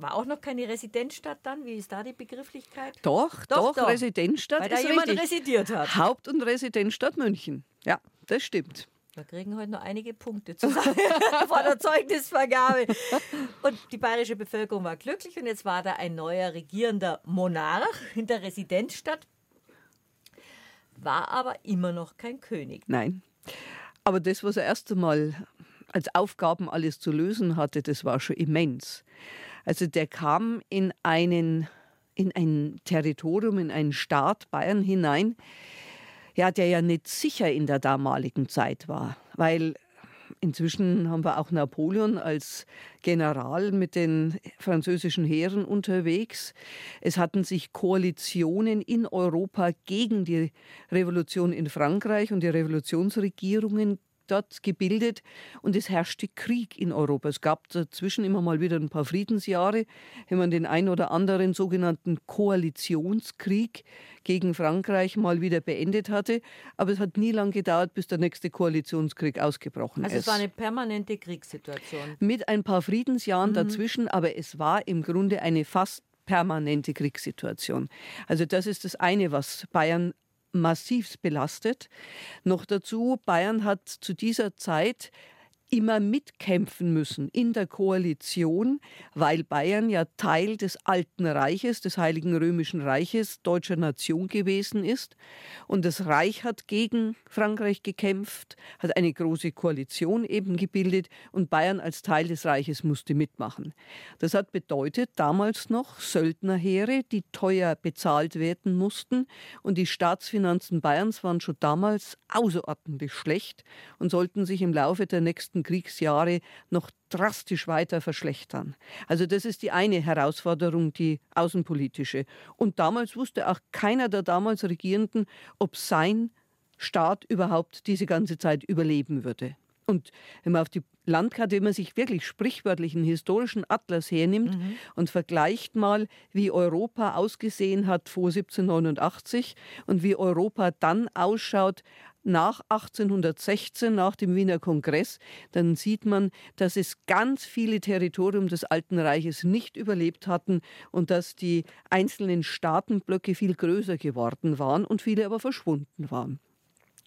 War auch noch keine Residenzstadt dann? Wie ist da die Begrifflichkeit? Doch, doch, doch, doch. Residenzstadt Weil da jemand richtig. residiert hat. Haupt- und Residenzstadt München. Ja, das stimmt. Wir kriegen heute noch einige Punkte zusammen vor der Zeugnisvergabe. Und die bayerische Bevölkerung war glücklich und jetzt war da ein neuer regierender Monarch in der Residenzstadt, war aber immer noch kein König. Nein. Aber das, was er erst einmal als Aufgaben alles zu lösen hatte, das war schon immens. Also der kam in einen in ein Territorium, in einen Staat Bayern hinein, ja, der ja nicht sicher in der damaligen Zeit war, weil Inzwischen haben wir auch Napoleon als General mit den französischen Heeren unterwegs. Es hatten sich Koalitionen in Europa gegen die Revolution in Frankreich und die Revolutionsregierungen dort gebildet und es herrschte Krieg in Europa. Es gab dazwischen immer mal wieder ein paar Friedensjahre, wenn man den ein oder anderen sogenannten Koalitionskrieg gegen Frankreich mal wieder beendet hatte. Aber es hat nie lange gedauert, bis der nächste Koalitionskrieg ausgebrochen also ist. Also es war eine permanente Kriegssituation. Mit ein paar Friedensjahren mhm. dazwischen, aber es war im Grunde eine fast permanente Kriegssituation. Also das ist das eine, was Bayern massivst belastet. Noch dazu, Bayern hat zu dieser Zeit immer mitkämpfen müssen in der Koalition, weil Bayern ja Teil des Alten Reiches, des Heiligen Römischen Reiches, deutscher Nation gewesen ist. Und das Reich hat gegen Frankreich gekämpft, hat eine große Koalition eben gebildet und Bayern als Teil des Reiches musste mitmachen. Das hat bedeutet damals noch Söldnerheere, die teuer bezahlt werden mussten und die Staatsfinanzen Bayerns waren schon damals außerordentlich schlecht und sollten sich im Laufe der nächsten letzten Kriegsjahre noch drastisch weiter verschlechtern. Also das ist die eine Herausforderung, die außenpolitische. Und damals wusste auch keiner der damals Regierenden, ob sein Staat überhaupt diese ganze Zeit überleben würde. Und wenn man auf die Landkarte, wenn man sich wirklich sprichwörtlich einen historischen Atlas hernimmt mhm. und vergleicht mal, wie Europa ausgesehen hat vor 1789 und wie Europa dann ausschaut nach 1816, nach dem Wiener Kongress, dann sieht man, dass es ganz viele Territorien des Alten Reiches nicht überlebt hatten und dass die einzelnen Staatenblöcke viel größer geworden waren und viele aber verschwunden waren.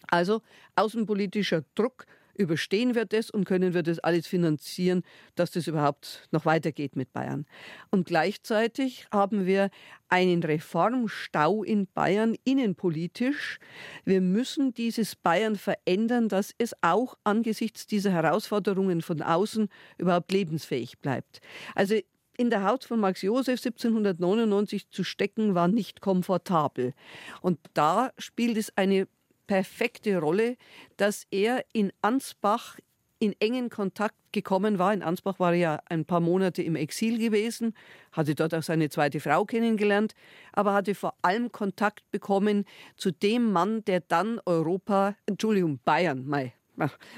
Also außenpolitischer Druck überstehen wir das und können wir das alles finanzieren, dass das überhaupt noch weitergeht mit Bayern. Und gleichzeitig haben wir einen Reformstau in Bayern innenpolitisch. Wir müssen dieses Bayern verändern, dass es auch angesichts dieser Herausforderungen von außen überhaupt lebensfähig bleibt. Also in der Haut von Max Josef 1799 zu stecken, war nicht komfortabel. Und da spielt es eine perfekte Rolle, dass er in Ansbach in engen Kontakt gekommen war. In Ansbach war er ja ein paar Monate im Exil gewesen, hatte dort auch seine zweite Frau kennengelernt, aber hatte vor allem Kontakt bekommen zu dem Mann, der dann Europa, Entschuldigung, Bayern, mei,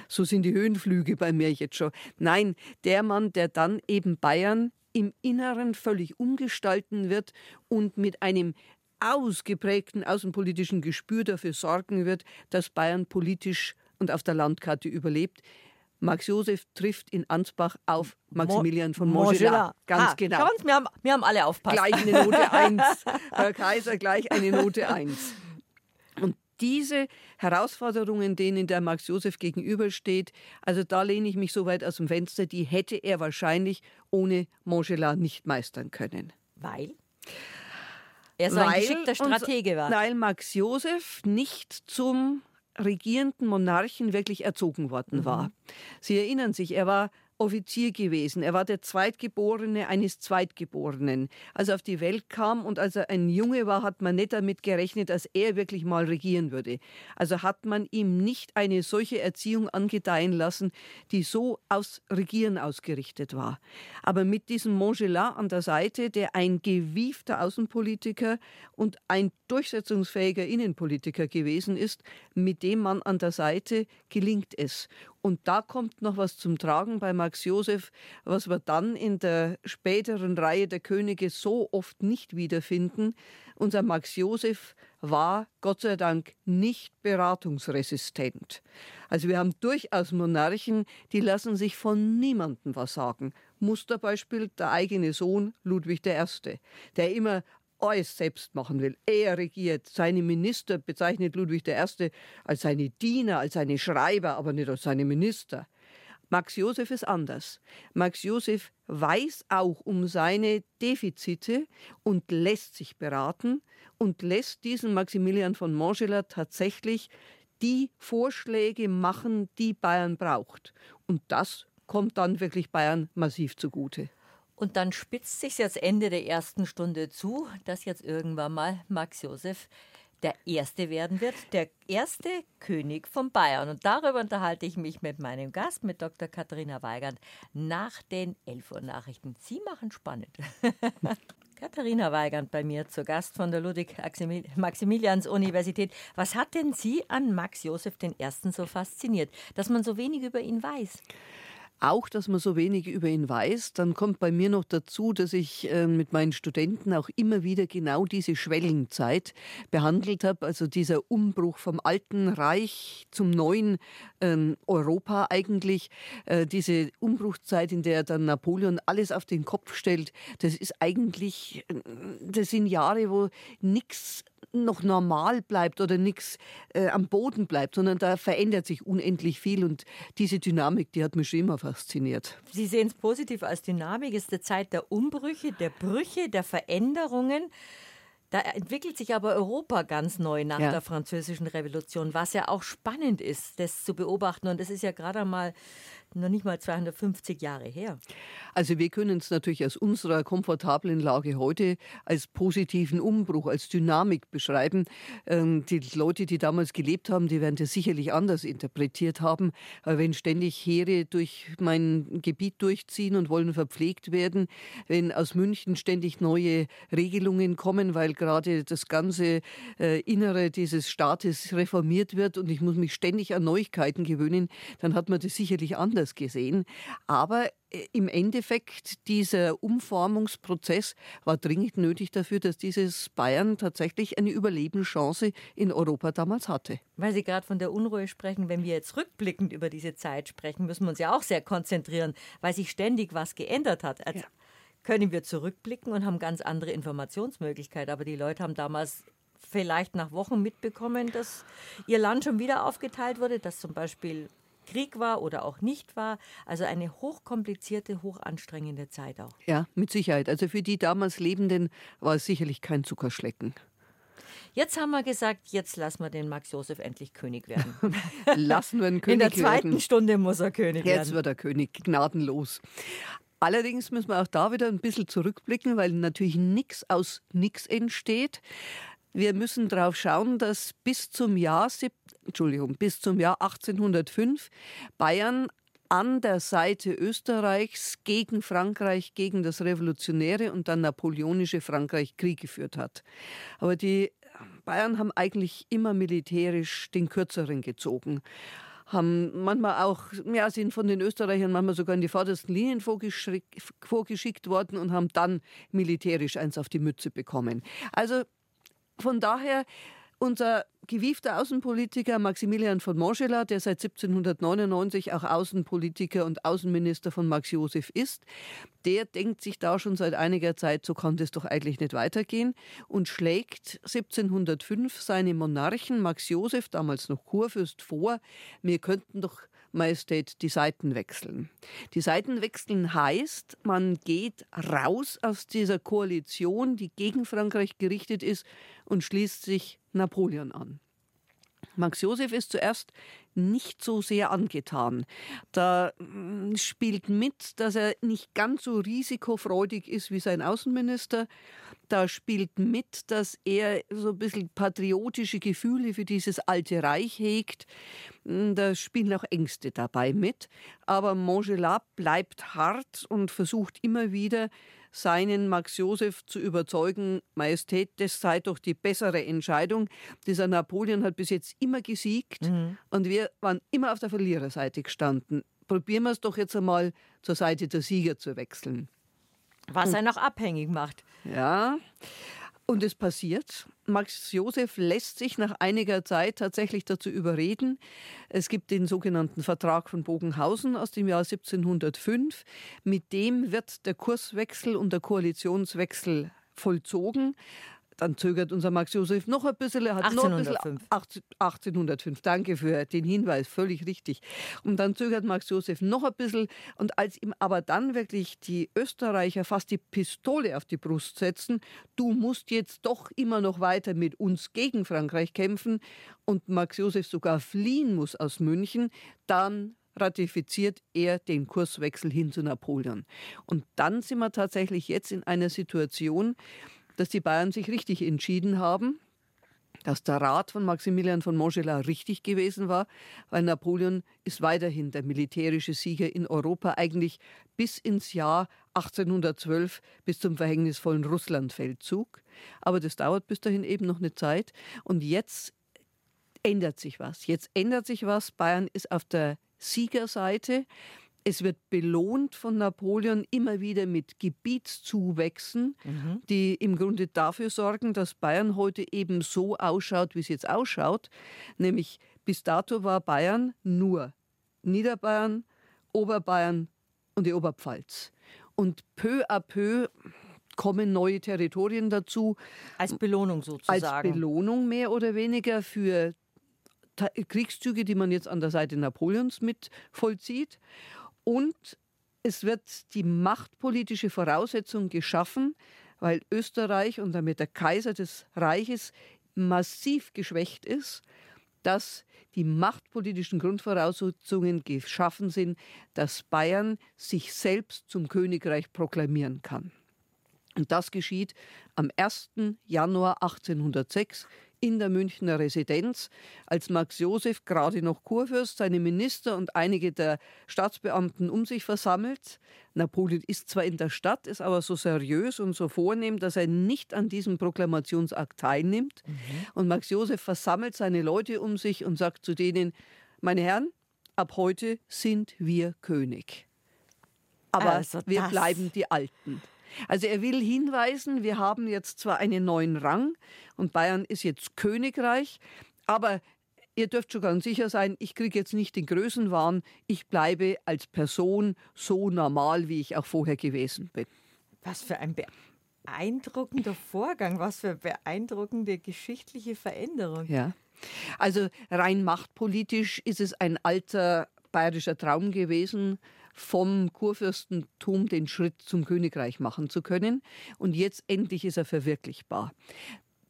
so sind die Höhenflüge bei mir jetzt schon. Nein, der Mann, der dann eben Bayern im Inneren völlig umgestalten wird und mit einem ausgeprägten außenpolitischen Gespür dafür sorgen wird, dass Bayern politisch und auf der Landkarte überlebt. Max Josef trifft in Ansbach auf Maximilian von Montgelat. Ganz ah, genau. Ganz, wir, haben, wir haben alle aufpasst. Gleich eine Note 1. Herr Kaiser, gleich eine Note 1. Und diese Herausforderungen, denen der Max Josef gegenübersteht, also da lehne ich mich so weit aus dem Fenster, die hätte er wahrscheinlich ohne Montgelat nicht meistern können. Weil? Er so ein geschickter Stratege war. Weil Max Josef nicht zum regierenden Monarchen wirklich erzogen worden war. Mhm. Sie erinnern sich, er war Offizier gewesen. Er war der Zweitgeborene eines Zweitgeborenen. Als er auf die Welt kam und als er ein Junge war, hat man nicht damit gerechnet, dass er wirklich mal regieren würde. Also hat man ihm nicht eine solche Erziehung angedeihen lassen, die so aus Regieren ausgerichtet war. Aber mit diesem Montgelat an der Seite, der ein gewiefter Außenpolitiker und ein durchsetzungsfähiger Innenpolitiker gewesen ist, mit dem Mann an der Seite gelingt es. Und da kommt noch was zum Tragen bei Max Josef, was wir dann in der späteren Reihe der Könige so oft nicht wiederfinden. Unser Max Josef war Gott sei Dank nicht beratungsresistent. Also wir haben durchaus Monarchen, die lassen sich von niemandem was sagen. Musterbeispiel der eigene Sohn Ludwig I., der immer alles selbst machen will. Er regiert. Seine Minister bezeichnet Ludwig I. als seine Diener, als seine Schreiber, aber nicht als seine Minister. Max Josef ist anders. Max Josef weiß auch um seine Defizite und lässt sich beraten und lässt diesen Maximilian von Montgelat tatsächlich die Vorschläge machen, die Bayern braucht. Und das kommt dann wirklich Bayern massiv zugute. Und dann spitzt sich jetzt Ende der ersten Stunde zu, dass jetzt irgendwann mal Max Josef der Erste werden wird, der erste König von Bayern. Und darüber unterhalte ich mich mit meinem Gast, mit Dr. Katharina Weigand, nach den 11 Uhr Nachrichten. Sie machen spannend. Katharina Weigand bei mir zu Gast von der Ludwig-Maximilians-Universität. Was hat denn Sie an Max Josef I. so fasziniert, dass man so wenig über ihn weiß? Auch, dass man so wenig über ihn weiß. Dann kommt bei mir noch dazu, dass ich äh, mit meinen Studenten auch immer wieder genau diese Schwellenzeit behandelt habe, also dieser Umbruch vom alten Reich zum neuen ähm, Europa eigentlich, äh, diese Umbruchzeit, in der dann Napoleon alles auf den Kopf stellt, das ist eigentlich, äh, das sind Jahre, wo nichts noch normal bleibt oder nichts äh, am Boden bleibt, sondern da verändert sich unendlich viel und diese Dynamik, die hat mich schon immer fasziniert. Sie sehen es positiv als Dynamik, ist eine Zeit der Umbrüche, der Brüche, der Veränderungen. Da entwickelt sich aber Europa ganz neu nach ja. der Französischen Revolution, was ja auch spannend ist, das zu beobachten. Und das ist ja gerade einmal noch nicht mal 250 Jahre her. Also wir können es natürlich aus unserer komfortablen Lage heute als positiven Umbruch, als Dynamik beschreiben. Ähm, die Leute, die damals gelebt haben, die werden das sicherlich anders interpretiert haben. wenn ständig Heere durch mein Gebiet durchziehen und wollen verpflegt werden, wenn aus München ständig neue Regelungen kommen, weil gerade das ganze äh, Innere dieses Staates reformiert wird und ich muss mich ständig an Neuigkeiten gewöhnen, dann hat man das sicherlich anders anders gesehen. Aber äh, im Endeffekt, dieser Umformungsprozess war dringend nötig dafür, dass dieses Bayern tatsächlich eine Überlebenschance in Europa damals hatte. Weil Sie gerade von der Unruhe sprechen, wenn wir jetzt rückblickend über diese Zeit sprechen, müssen wir uns ja auch sehr konzentrieren, weil sich ständig was geändert hat. Also ja. Können wir zurückblicken und haben ganz andere Informationsmöglichkeiten. Aber die Leute haben damals vielleicht nach Wochen mitbekommen, dass ihr Land schon wieder aufgeteilt wurde, dass zum Beispiel Krieg war oder auch nicht war. Also eine hochkomplizierte, hochanstrengende Zeit auch. Ja, mit Sicherheit. Also für die damals Lebenden war es sicherlich kein Zuckerschlecken. Jetzt haben wir gesagt, jetzt lassen wir den Max Josef endlich König werden. lassen wir ihn König werden. In der zweiten werden. Stunde muss er König werden. Jetzt wird er König, gnadenlos. Allerdings müssen wir auch da wieder ein bisschen zurückblicken, weil natürlich nichts aus nichts entsteht. Wir müssen darauf schauen, dass bis zum Jahr, Entschuldigung, bis zum Jahr 1805 Bayern an der Seite Österreichs gegen Frankreich, gegen das revolutionäre und dann napoleonische Frankreich Krieg geführt hat. Aber die Bayern haben eigentlich immer militärisch den Kürzeren gezogen haben manchmal auch, ja, sind von den Österreichern manchmal sogar in die vordersten Linien vorgeschickt worden und haben dann militärisch eins auf die Mütze bekommen. Also von daher unser gewiefter Außenpolitiker Maximilian von Montgelat, der seit 1799 auch Außenpolitiker und Außenminister von Max Josef ist, der denkt sich da schon seit einiger Zeit, so kann das doch eigentlich nicht weitergehen und schlägt 1705 seine Monarchen Max Josef, damals noch Kurfürst, vor, wir könnten doch Majestät die Seiten wechseln. Die Seiten wechseln heißt, man geht raus aus dieser Koalition, die gegen Frankreich gerichtet ist und schließt sich Napoleon an. Max Josef ist zuerst nicht so sehr angetan. Da mm, spielt mit, dass er nicht ganz so risikofreudig ist wie sein Außenminister. Da spielt mit, dass er so ein bisschen patriotische Gefühle für dieses alte Reich hegt. Mm, da spielen auch Ängste dabei mit. Aber Montgelat bleibt hart und versucht immer wieder, seinen Max Josef zu überzeugen, Majestät, das sei doch die bessere Entscheidung. Dieser Napoleon hat bis jetzt immer gesiegt mhm. und wir waren immer auf der Verliererseite gestanden. Probieren wir es doch jetzt einmal zur Seite der Sieger zu wechseln. Was er noch abhängig macht. Ja. Und es passiert. Max Josef lässt sich nach einiger Zeit tatsächlich dazu überreden. Es gibt den sogenannten Vertrag von Bogenhausen aus dem Jahr 1705. Mit dem wird der Kurswechsel und der Koalitionswechsel vollzogen. Dann zögert unser Max Josef noch ein bisschen. Er hat 1805. Noch ein bisschen, 1805. Danke für den Hinweis, völlig richtig. Und dann zögert Max Josef noch ein bisschen. Und als ihm aber dann wirklich die Österreicher fast die Pistole auf die Brust setzen, du musst jetzt doch immer noch weiter mit uns gegen Frankreich kämpfen und Max Josef sogar fliehen muss aus München, dann ratifiziert er den Kurswechsel hin zu Napoleon. Und dann sind wir tatsächlich jetzt in einer Situation, dass die Bayern sich richtig entschieden haben, dass der Rat von Maximilian von Montgelat richtig gewesen war, weil Napoleon ist weiterhin der militärische Sieger in Europa, eigentlich bis ins Jahr 1812, bis zum verhängnisvollen Russlandfeldzug. Aber das dauert bis dahin eben noch eine Zeit. Und jetzt ändert sich was. Jetzt ändert sich was. Bayern ist auf der Siegerseite. Es wird belohnt von Napoleon immer wieder mit Gebietszuwächsen, mhm. die im Grunde dafür sorgen, dass Bayern heute eben so ausschaut, wie es jetzt ausschaut. Nämlich bis dato war Bayern nur Niederbayern, Oberbayern und die Oberpfalz. Und peu à peu kommen neue Territorien dazu. Als Belohnung sozusagen. Als Belohnung mehr oder weniger für Kriegszüge, die man jetzt an der Seite Napoleons mit vollzieht. Und es wird die machtpolitische Voraussetzung geschaffen, weil Österreich und damit der Kaiser des Reiches massiv geschwächt ist, dass die machtpolitischen Grundvoraussetzungen geschaffen sind, dass Bayern sich selbst zum Königreich proklamieren kann. Und das geschieht am 1. Januar 1806 in der Münchner Residenz, als Max Josef gerade noch Kurfürst seine Minister und einige der Staatsbeamten um sich versammelt. Napoleon ist zwar in der Stadt, ist aber so seriös und so vornehm, dass er nicht an diesem Proklamationsakt teilnimmt. Mhm. Und Max Josef versammelt seine Leute um sich und sagt zu denen, meine Herren, ab heute sind wir König. Aber also wir bleiben die Alten. Also er will hinweisen, wir haben jetzt zwar einen neuen Rang und Bayern ist jetzt Königreich, aber ihr dürft schon ganz sicher sein, ich kriege jetzt nicht den Größenwahn, ich bleibe als Person so normal, wie ich auch vorher gewesen bin. Was für ein beeindruckender Vorgang, was für beeindruckende geschichtliche Veränderung. Ja. Also rein machtpolitisch ist es ein alter bayerischer Traum gewesen, vom Kurfürstentum den Schritt zum Königreich machen zu können. Und jetzt endlich ist er verwirklichbar.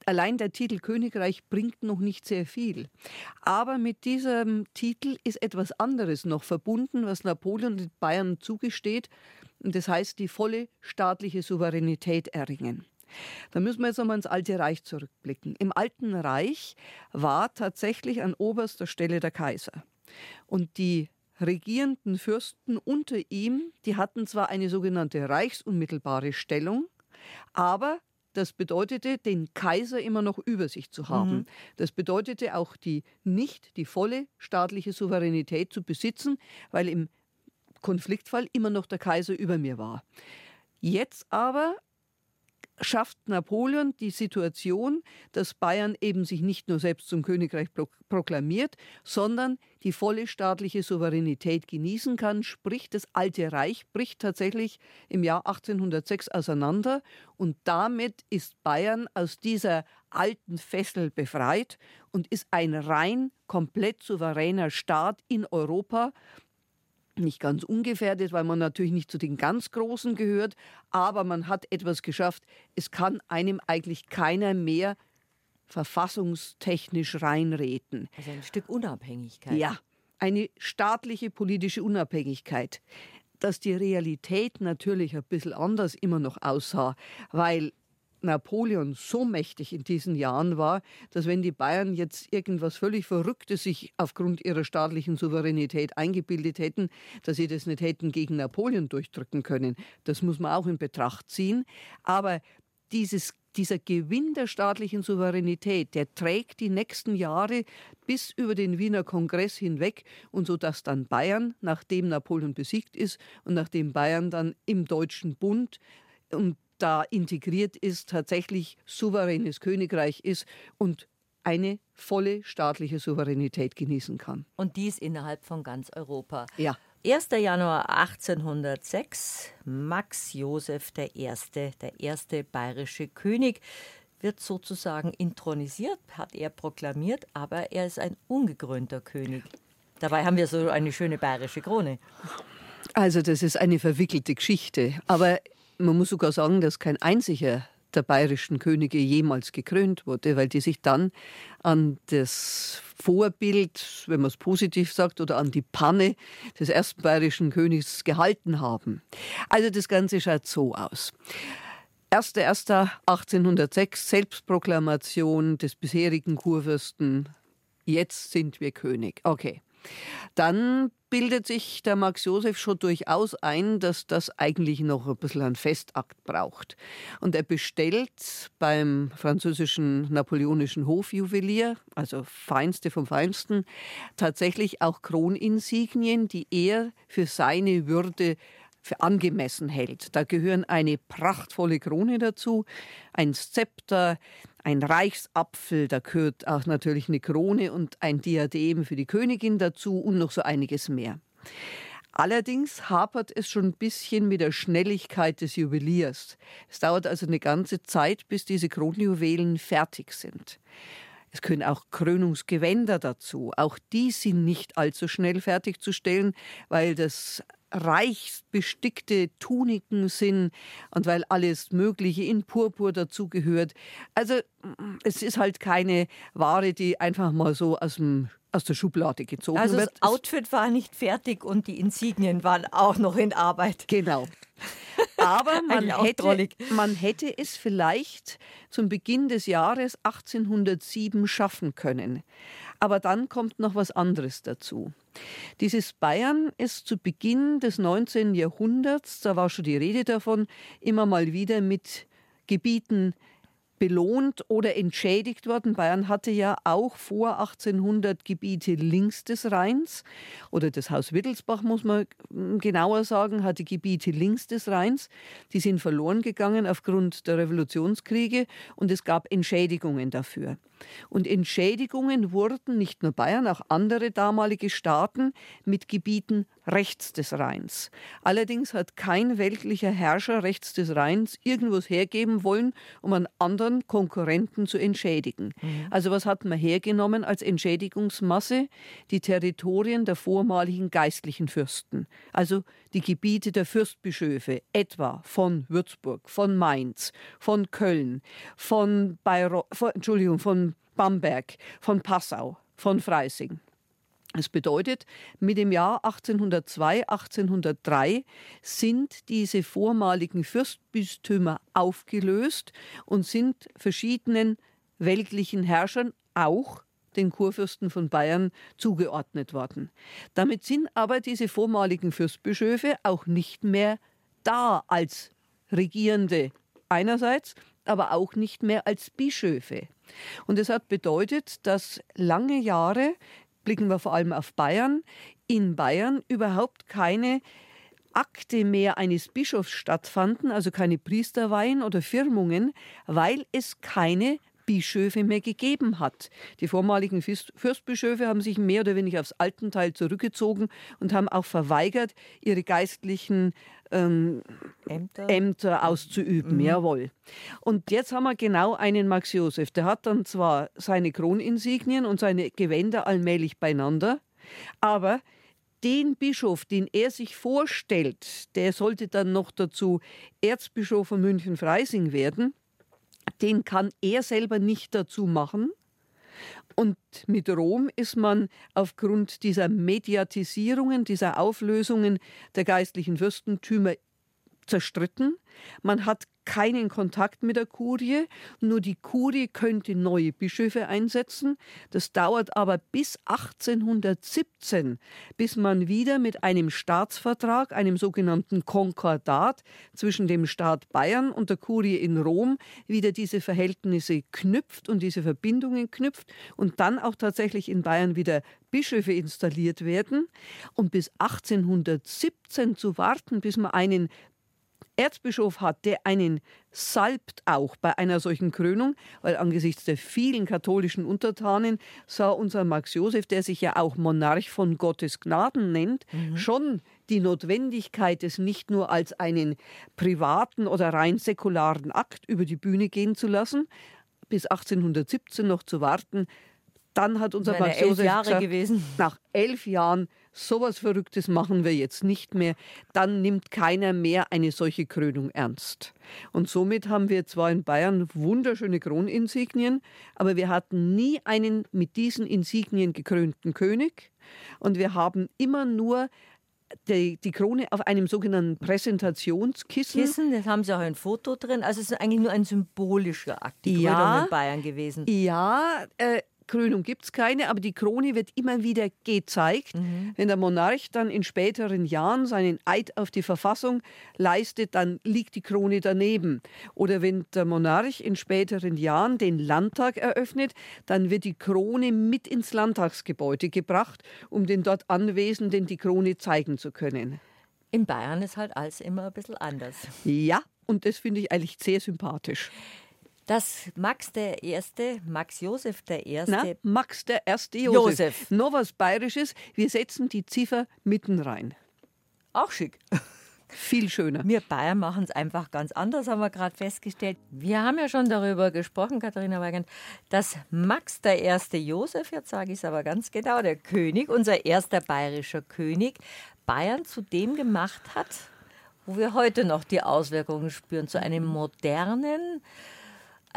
Allein der Titel Königreich bringt noch nicht sehr viel. Aber mit diesem Titel ist etwas anderes noch verbunden, was Napoleon den Bayern zugesteht. Und das heißt, die volle staatliche Souveränität erringen. Da müssen wir jetzt nochmal ins Alte Reich zurückblicken. Im Alten Reich war tatsächlich an oberster Stelle der Kaiser. Und die regierenden Fürsten unter ihm, die hatten zwar eine sogenannte reichsunmittelbare Stellung, aber das bedeutete, den Kaiser immer noch über sich zu haben. Mhm. Das bedeutete auch die nicht die volle staatliche Souveränität zu besitzen, weil im Konfliktfall immer noch der Kaiser über mir war. Jetzt aber schafft Napoleon die Situation, dass Bayern eben sich nicht nur selbst zum Königreich proklamiert, sondern die volle staatliche Souveränität genießen kann. Sprich, das alte Reich bricht tatsächlich im Jahr 1806 auseinander und damit ist Bayern aus dieser alten Fessel befreit und ist ein rein komplett souveräner Staat in Europa, nicht ganz ungefährdet, weil man natürlich nicht zu den ganz Großen gehört, aber man hat etwas geschafft. Es kann einem eigentlich keiner mehr verfassungstechnisch reinreden. Also ein Stück Unabhängigkeit. Ja, eine staatliche politische Unabhängigkeit. Dass die Realität natürlich ein bisschen anders immer noch aussah, weil Napoleon so mächtig in diesen Jahren war, dass wenn die Bayern jetzt irgendwas völlig Verrücktes sich aufgrund ihrer staatlichen Souveränität eingebildet hätten, dass sie das nicht hätten gegen Napoleon durchdrücken können. Das muss man auch in Betracht ziehen. Aber dieses dieser Gewinn der staatlichen Souveränität, der trägt die nächsten Jahre bis über den Wiener Kongress hinweg und so dass dann Bayern, nachdem Napoleon besiegt ist und nachdem Bayern dann im Deutschen Bund und da integriert ist, tatsächlich souveränes Königreich ist und eine volle staatliche Souveränität genießen kann. Und dies innerhalb von ganz Europa. Ja. 1. Januar 1806, Max Joseph I., der erste bayerische König, wird sozusagen intronisiert, hat er proklamiert, aber er ist ein ungekrönter König. Dabei haben wir so eine schöne bayerische Krone. Also das ist eine verwickelte Geschichte. Aber man muss sogar sagen, dass kein einziger der bayerischen Könige jemals gekrönt wurde, weil die sich dann an das Vorbild, wenn man es positiv sagt, oder an die Panne des ersten bayerischen Königs gehalten haben. Also das Ganze schaut so aus. 1.1.1806 Selbstproklamation des bisherigen Kurfürsten. Jetzt sind wir König. Okay. Dann bildet sich der Max Josef schon durchaus ein, dass das eigentlich noch ein bisschen einen Festakt braucht. Und er bestellt beim französischen napoleonischen Hofjuwelier, also Feinste vom Feinsten, tatsächlich auch Kroninsignien, die er für seine Würde für angemessen hält. Da gehören eine prachtvolle Krone dazu, ein Zepter, ein Reichsapfel, da gehört auch natürlich eine Krone und ein Diadem für die Königin dazu und noch so einiges mehr. Allerdings hapert es schon ein bisschen mit der Schnelligkeit des Juweliers. Es dauert also eine ganze Zeit, bis diese Kronjuwelen fertig sind. Es können auch Krönungsgewänder dazu. Auch die sind nicht allzu schnell fertigzustellen, weil das reichst bestickte Tuniken sind und weil alles Mögliche in Purpur dazugehört. Also es ist halt keine Ware, die einfach mal so aus dem aus der Schublade gezogen also wird. Also das Outfit war nicht fertig und die Insignien waren auch noch in Arbeit. Genau. Aber man hätte, man hätte es vielleicht zum Beginn des Jahres 1807 schaffen können. Aber dann kommt noch was anderes dazu. Dieses Bayern ist zu Beginn des 19. Jahrhunderts, da war schon die Rede davon, immer mal wieder mit Gebieten belohnt oder entschädigt worden. Bayern hatte ja auch vor 1800 Gebiete links des Rheins oder das Haus Wittelsbach, muss man genauer sagen, hatte Gebiete links des Rheins. Die sind verloren gegangen aufgrund der Revolutionskriege und es gab Entschädigungen dafür. Und Entschädigungen wurden nicht nur Bayern, auch andere damalige Staaten mit Gebieten rechts des Rheins. Allerdings hat kein weltlicher Herrscher rechts des Rheins irgendwas hergeben wollen, um einen anderen Konkurrenten zu entschädigen. Mhm. Also was hat man hergenommen als Entschädigungsmasse? Die Territorien der vormaligen geistlichen Fürsten, also die Gebiete der Fürstbischöfe, etwa von Würzburg, von Mainz, von Köln, von, Bayreuth, von, Entschuldigung, von Bamberg, von Passau, von Freising. Das bedeutet, mit dem Jahr 1802, 1803 sind diese vormaligen Fürstbistümer aufgelöst und sind verschiedenen weltlichen Herrschern, auch den Kurfürsten von Bayern, zugeordnet worden. Damit sind aber diese vormaligen Fürstbischöfe auch nicht mehr da als Regierende einerseits, aber auch nicht mehr als Bischöfe. Und es hat bedeutet, dass lange Jahre blicken wir vor allem auf Bayern, in Bayern überhaupt keine Akte mehr eines Bischofs stattfanden, also keine Priesterweihen oder Firmungen, weil es keine Bischöfe mehr gegeben hat. Die vormaligen Fürstbischöfe haben sich mehr oder weniger aufs Altenteil zurückgezogen und haben auch verweigert, ihre geistlichen ähm, Ämter? Ämter? auszuüben. Mhm. Jawohl. Und jetzt haben wir genau einen Max Josef. Der hat dann zwar seine Kroninsignien und seine Gewänder allmählich beieinander, aber den Bischof, den er sich vorstellt, der sollte dann noch dazu Erzbischof von München-Freising werden den kann er selber nicht dazu machen. Und mit Rom ist man aufgrund dieser Mediatisierungen, dieser Auflösungen der geistlichen Fürstentümer zerstritten. Man hat keinen Kontakt mit der Kurie, nur die Kurie könnte neue Bischöfe einsetzen. Das dauert aber bis 1817, bis man wieder mit einem Staatsvertrag, einem sogenannten Konkordat zwischen dem Staat Bayern und der Kurie in Rom wieder diese Verhältnisse knüpft und diese Verbindungen knüpft und dann auch tatsächlich in Bayern wieder Bischöfe installiert werden. Und bis 1817 zu warten, bis man einen Erzbischof hat, der einen salbt auch bei einer solchen Krönung, weil angesichts der vielen katholischen Untertanen sah unser Max Josef, der sich ja auch Monarch von Gottes Gnaden nennt, mhm. schon die Notwendigkeit, es nicht nur als einen privaten oder rein säkularen Akt über die Bühne gehen zu lassen, bis 1817 noch zu warten. Dann hat unser Max Josef Jahre gesagt, gewesen. nach elf Jahren sowas Verrücktes machen wir jetzt nicht mehr, dann nimmt keiner mehr eine solche Krönung ernst. Und somit haben wir zwar in Bayern wunderschöne Kroninsignien, aber wir hatten nie einen mit diesen Insignien gekrönten König und wir haben immer nur die, die, Krone auf einem sogenannten Präsentationskissen. Kissen, das haben Sie auch ein Foto drin. Also es ist eigentlich nur ein symbolischer Akt, die ja, Krönung in Bayern gewesen. Ja, äh, Krönung gibt es keine, aber die Krone wird immer wieder gezeigt. Mhm. Wenn der Monarch dann in späteren Jahren seinen Eid auf die Verfassung leistet, dann liegt die Krone daneben. Oder wenn der Monarch in späteren Jahren den Landtag eröffnet, dann wird die Krone mit ins Landtagsgebäude gebracht, um den dort Anwesenden die Krone zeigen zu können. In Bayern ist halt alles immer ein bisschen anders. Ja, und das finde ich eigentlich sehr sympathisch dass Max der Erste, Max Josef der Erste. Na, Max der Erste Josef. Josef. Noch was Bayerisches, wir setzen die Ziffer mitten rein. Auch schick. Viel schöner. Wir Bayern machen es einfach ganz anders, haben wir gerade festgestellt. Wir haben ja schon darüber gesprochen, Katharina Weigand, dass Max der erste Josef, jetzt sage ich es aber ganz genau, der König, unser erster bayerischer König, Bayern zu dem gemacht hat, wo wir heute noch die Auswirkungen spüren, zu einem modernen,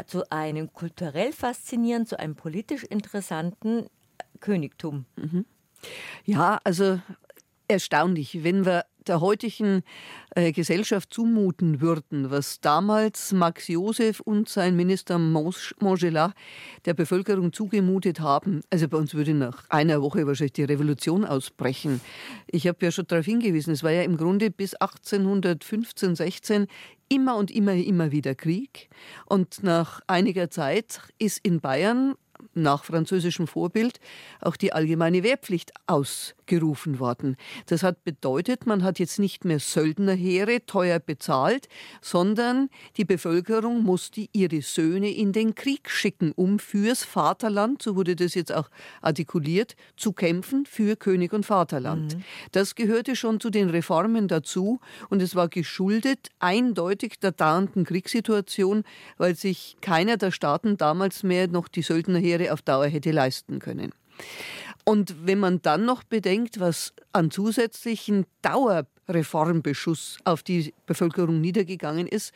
zu einem kulturell faszinierenden, zu einem politisch interessanten Königtum. Mhm. Ja, also erstaunlich, wenn wir der heutigen äh, Gesellschaft zumuten würden, was damals Max Josef und sein Minister Montgelat der Bevölkerung zugemutet haben. Also bei uns würde nach einer Woche wahrscheinlich die Revolution ausbrechen. Ich habe ja schon darauf hingewiesen, es war ja im Grunde bis 1815, 16 immer und immer, immer wieder Krieg. Und nach einiger Zeit ist in Bayern nach französischem Vorbild auch die allgemeine Wehrpflicht ausgerufen worden. Das hat bedeutet, man hat jetzt nicht mehr Söldnerheere teuer bezahlt, sondern die Bevölkerung musste ihre Söhne in den Krieg schicken, um fürs Vaterland, so wurde das jetzt auch artikuliert, zu kämpfen für König und Vaterland. Mhm. Das gehörte schon zu den Reformen dazu und es war geschuldet eindeutig der dauernden Kriegssituation, weil sich keiner der Staaten damals mehr noch die Söldnerheere auf Dauer hätte leisten können. Und wenn man dann noch bedenkt, was an zusätzlichen Dauerreformbeschuss auf die Bevölkerung niedergegangen ist,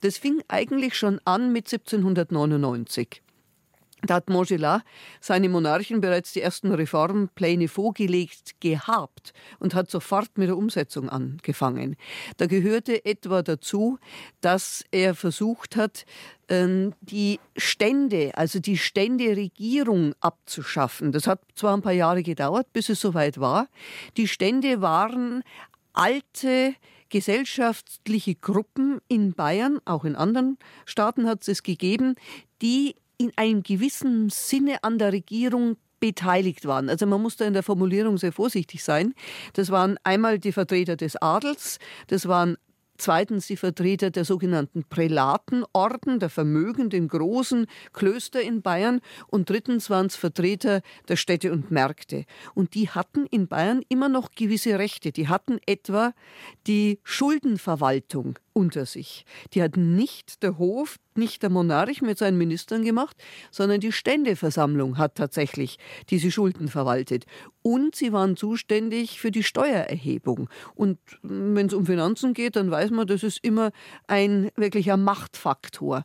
das fing eigentlich schon an mit 1799. Da hat Montgelat seine Monarchen bereits die ersten Reformpläne vorgelegt gehabt und hat sofort mit der Umsetzung angefangen. Da gehörte etwa dazu, dass er versucht hat, ähm, die Stände, also die Ständeregierung abzuschaffen. Das hat zwar ein paar Jahre gedauert, bis es soweit war. Die Stände waren alte gesellschaftliche Gruppen in Bayern, auch in anderen Staaten hat es gegeben, die in einem gewissen Sinne an der Regierung beteiligt waren. Also man muss da in der Formulierung sehr vorsichtig sein. Das waren einmal die Vertreter des Adels, das waren Zweitens die Vertreter der sogenannten Prälatenorden, der vermögenden großen Klöster in Bayern. Und drittens waren es Vertreter der Städte und Märkte. Und die hatten in Bayern immer noch gewisse Rechte. Die hatten etwa die Schuldenverwaltung unter sich. Die hat nicht der Hof, nicht der Monarch mit seinen Ministern gemacht, sondern die Ständeversammlung hat tatsächlich diese Schulden verwaltet. Und sie waren zuständig für die Steuererhebung. Und wenn es um Finanzen geht, dann weiß man, das ist immer ein wirklicher Machtfaktor.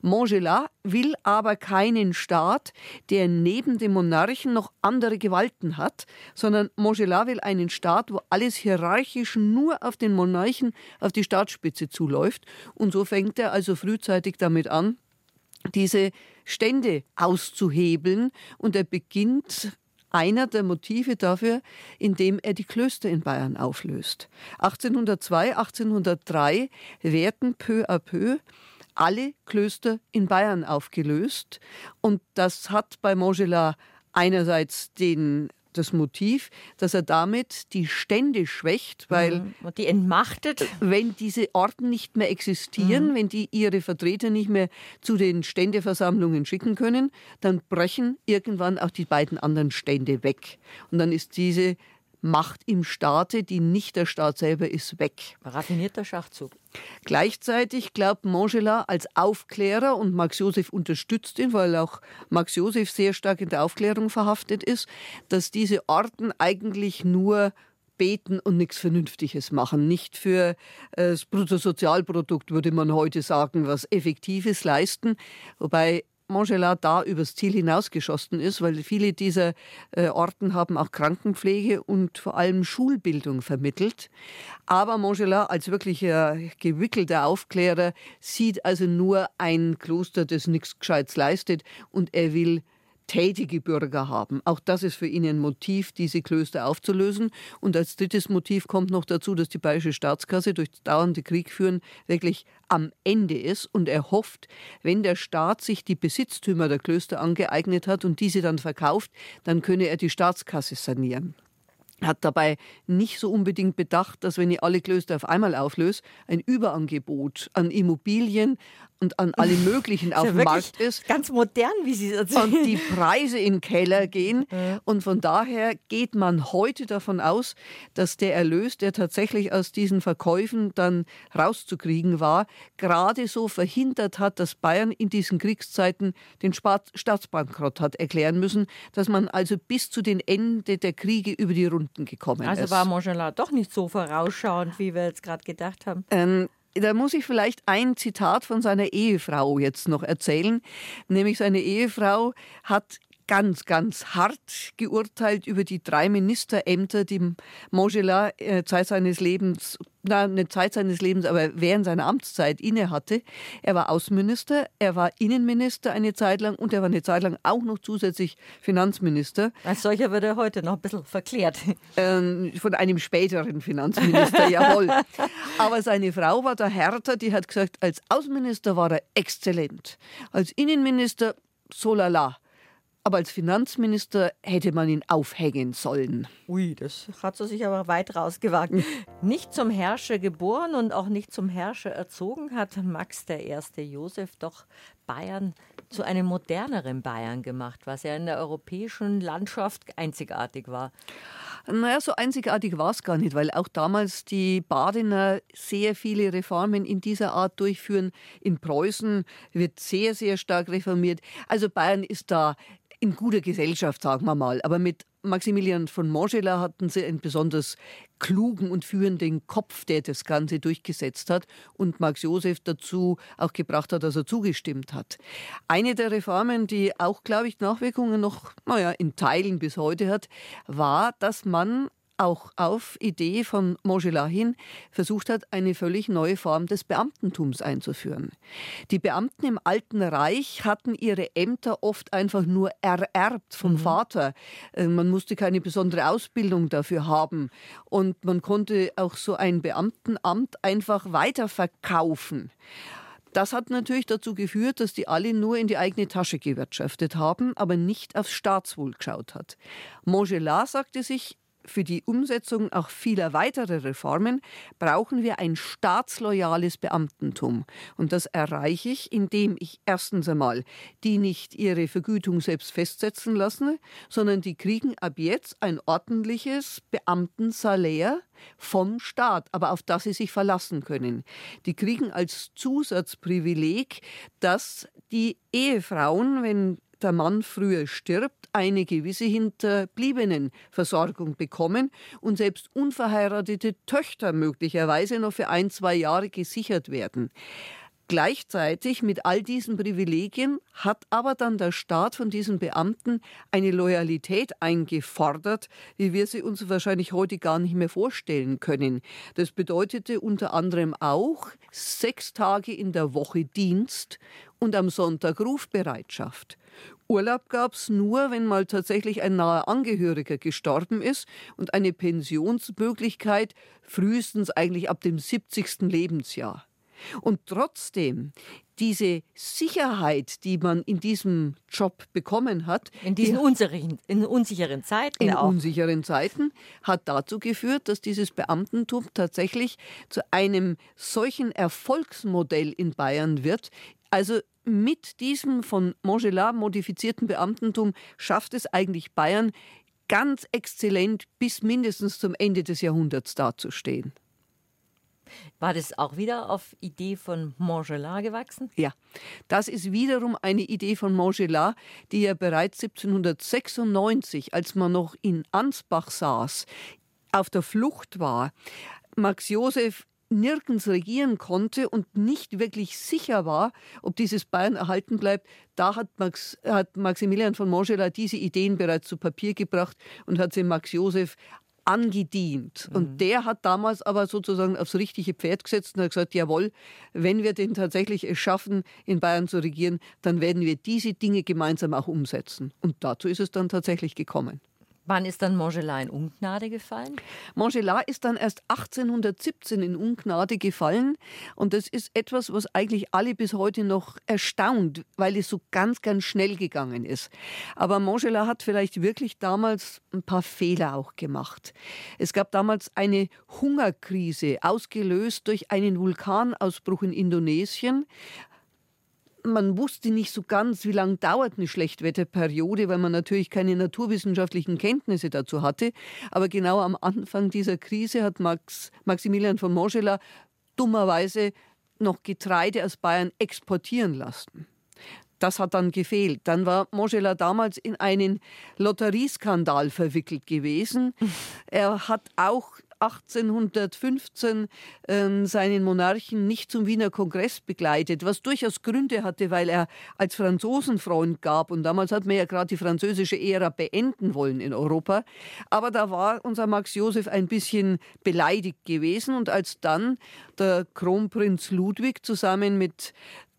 Montgelat will aber keinen Staat, der neben dem Monarchen noch andere Gewalten hat, sondern Montgelat will einen Staat, wo alles hierarchisch nur auf den Monarchen, auf die Staatsspitze zuläuft. Und so fängt er also frühzeitig damit an, diese Stände auszuhebeln und er beginnt einer der Motive dafür, indem er die Klöster in Bayern auflöst. 1802, 1803 werden peu à peu alle Klöster in Bayern aufgelöst. Und das hat bei Montgelat einerseits den das Motiv, dass er damit die Stände schwächt, weil mhm. und die entmachtet. Wenn diese Orden nicht mehr existieren, mhm. wenn die ihre Vertreter nicht mehr zu den Ständeversammlungen schicken können, dann brechen irgendwann auch die beiden anderen Stände weg. Und dann ist diese Macht im Staate, die nicht der Staat selber ist, weg. Raffinierter Schachzug. Gleichzeitig glaubt Montgelat als Aufklärer, und Max Josef unterstützt ihn, weil auch Max Josef sehr stark in der Aufklärung verhaftet ist, dass diese Orden eigentlich nur beten und nichts Vernünftiges machen. Nicht für äh, das Bruttosozialprodukt, würde man heute sagen, was Effektives leisten. Wobei Montgelat da übers Ziel hinausgeschossen ist, weil viele dieser äh, Orten haben auch Krankenpflege und vor allem Schulbildung vermittelt. Aber Montgelat als wirklicher gewickelter Aufklärer sieht also nur ein Kloster, das nichts Gescheites leistet und er will tätige Bürger haben. Auch das ist für ihn ein Motiv, diese Klöster aufzulösen. Und als drittes Motiv kommt noch dazu, dass die bayerische Staatskasse durch dauernde Kriegführen wirklich am Ende ist und er hofft, wenn der Staat sich die Besitztümer der Klöster angeeignet hat und diese dann verkauft, dann könne er die Staatskasse sanieren hat dabei nicht so unbedingt bedacht, dass wenn ich alle Klöster auf einmal auflöse, ein Überangebot an Immobilien, und an alle möglichen auf dem Markt ist. Ganz modern, wie Sie es erzählen. Und die Preise in den Keller gehen. Ja. Und von daher geht man heute davon aus, dass der Erlös, der tatsächlich aus diesen Verkäufen dann rauszukriegen war, gerade so verhindert hat, dass Bayern in diesen Kriegszeiten den Staatsbankrott hat erklären müssen, dass man also bis zu den Ende der Kriege über die Runden gekommen also ist. Also war Montgelat doch nicht so vorausschauend, wie wir jetzt gerade gedacht haben. Ähm, da muss ich vielleicht ein Zitat von seiner Ehefrau jetzt noch erzählen. Nämlich seine Ehefrau hat ganz, ganz hart geurteilt über die drei Ministerämter, die Montgelat äh, Zeit seines Lebens, na, nicht Zeit seines Lebens, aber während seiner Amtszeit inne hatte. Er war Außenminister, er war Innenminister eine Zeit lang und er war eine Zeit lang auch noch zusätzlich Finanzminister. Als solcher wird er heute noch ein bisschen verklärt. Ähm, von einem späteren Finanzminister, jawohl. Aber seine Frau war da härter, die hat gesagt, als Außenminister war er exzellent. Als Innenminister so lala. Aber als Finanzminister hätte man ihn aufhängen sollen. Ui, das hat er sich aber weit rausgewagt. nicht zum Herrscher geboren und auch nicht zum Herrscher erzogen, hat Max I. Josef doch Bayern zu einem moderneren Bayern gemacht, was ja in der europäischen Landschaft einzigartig war. Naja, so einzigartig war es gar nicht, weil auch damals die Badener sehr viele Reformen in dieser Art durchführen. In Preußen wird sehr, sehr stark reformiert. Also Bayern ist da in guter Gesellschaft, sagen wir mal. Aber mit Maximilian von Montgelat hatten sie einen besonders klugen und führenden Kopf, der das Ganze durchgesetzt hat und Max Josef dazu auch gebracht hat, dass er zugestimmt hat. Eine der Reformen, die auch, glaube ich, Nachwirkungen noch, naja, in Teilen bis heute hat, war, dass man auch auf Idee von Montgelat hin versucht hat, eine völlig neue Form des Beamtentums einzuführen. Die Beamten im Alten Reich hatten ihre Ämter oft einfach nur ererbt vom mhm. Vater. Äh, man musste keine besondere Ausbildung dafür haben und man konnte auch so ein Beamtenamt einfach weiterverkaufen. Das hat natürlich dazu geführt, dass die alle nur in die eigene Tasche gewirtschaftet haben, aber nicht aufs Staatswohl geschaut hat. Montgelas sagte sich, für die Umsetzung auch vieler weiterer Reformen brauchen wir ein staatsloyales Beamtentum. Und das erreiche ich, indem ich erstens einmal die nicht ihre Vergütung selbst festsetzen lassen, sondern die kriegen ab jetzt ein ordentliches Beamtensalär vom Staat, aber auf das sie sich verlassen können. Die kriegen als Zusatzprivileg, dass die Ehefrauen, wenn der Mann früher stirbt, eine gewisse Hinterbliebenenversorgung bekommen und selbst unverheiratete Töchter möglicherweise noch für ein, zwei Jahre gesichert werden. Gleichzeitig mit all diesen Privilegien hat aber dann der Staat von diesen Beamten eine Loyalität eingefordert, wie wir sie uns wahrscheinlich heute gar nicht mehr vorstellen können. Das bedeutete unter anderem auch sechs Tage in der Woche Dienst und am Sonntag Rufbereitschaft. Urlaub gab es nur, wenn mal tatsächlich ein naher Angehöriger gestorben ist und eine Pensionsmöglichkeit frühestens eigentlich ab dem 70. Lebensjahr. Und trotzdem, diese Sicherheit, die man in diesem Job bekommen hat, in diesen unsicheren, in unsicheren Zeiten, in auch. unsicheren Zeiten, hat dazu geführt, dass dieses Beamtentum tatsächlich zu einem solchen Erfolgsmodell in Bayern wird. Also mit diesem von Montgelat modifizierten Beamtentum schafft es eigentlich Bayern ganz exzellent bis mindestens zum Ende des Jahrhunderts dazustehen. War das auch wieder auf Idee von Montgelat gewachsen? Ja, das ist wiederum eine Idee von Montgelat, die er bereits 1796, als man noch in Ansbach saß, auf der Flucht war. Max Josef nirgends regieren konnte und nicht wirklich sicher war, ob dieses Bayern erhalten bleibt, da hat, Max, hat Maximilian von Montgelat diese Ideen bereits zu Papier gebracht und hat sie Max Josef angedient. Mhm. Und der hat damals aber sozusagen aufs richtige Pferd gesetzt und hat gesagt, jawohl, wenn wir den tatsächlich es schaffen, in Bayern zu regieren, dann werden wir diese Dinge gemeinsam auch umsetzen. Und dazu ist es dann tatsächlich gekommen. Wann ist dann Montgelat in Ungnade gefallen? Montgelat ist dann erst 1817 in Ungnade gefallen. Und das ist etwas, was eigentlich alle bis heute noch erstaunt, weil es so ganz, ganz schnell gegangen ist. Aber Montgelat hat vielleicht wirklich damals ein paar Fehler auch gemacht. Es gab damals eine Hungerkrise, ausgelöst durch einen Vulkanausbruch in Indonesien man wusste nicht so ganz, wie lange dauert eine Schlechtwetterperiode, weil man natürlich keine naturwissenschaftlichen Kenntnisse dazu hatte. Aber genau am Anfang dieser Krise hat Max, Maximilian von Montgelat dummerweise noch Getreide aus Bayern exportieren lassen. Das hat dann gefehlt. Dann war Montgelat damals in einen Lotterieskandal verwickelt gewesen. Er hat auch 1815 äh, seinen Monarchen nicht zum Wiener Kongress begleitet, was durchaus Gründe hatte, weil er als Franzosenfreund gab. Und damals hat man ja gerade die französische Ära beenden wollen in Europa. Aber da war unser Max Josef ein bisschen beleidigt gewesen. Und als dann der Kronprinz Ludwig zusammen mit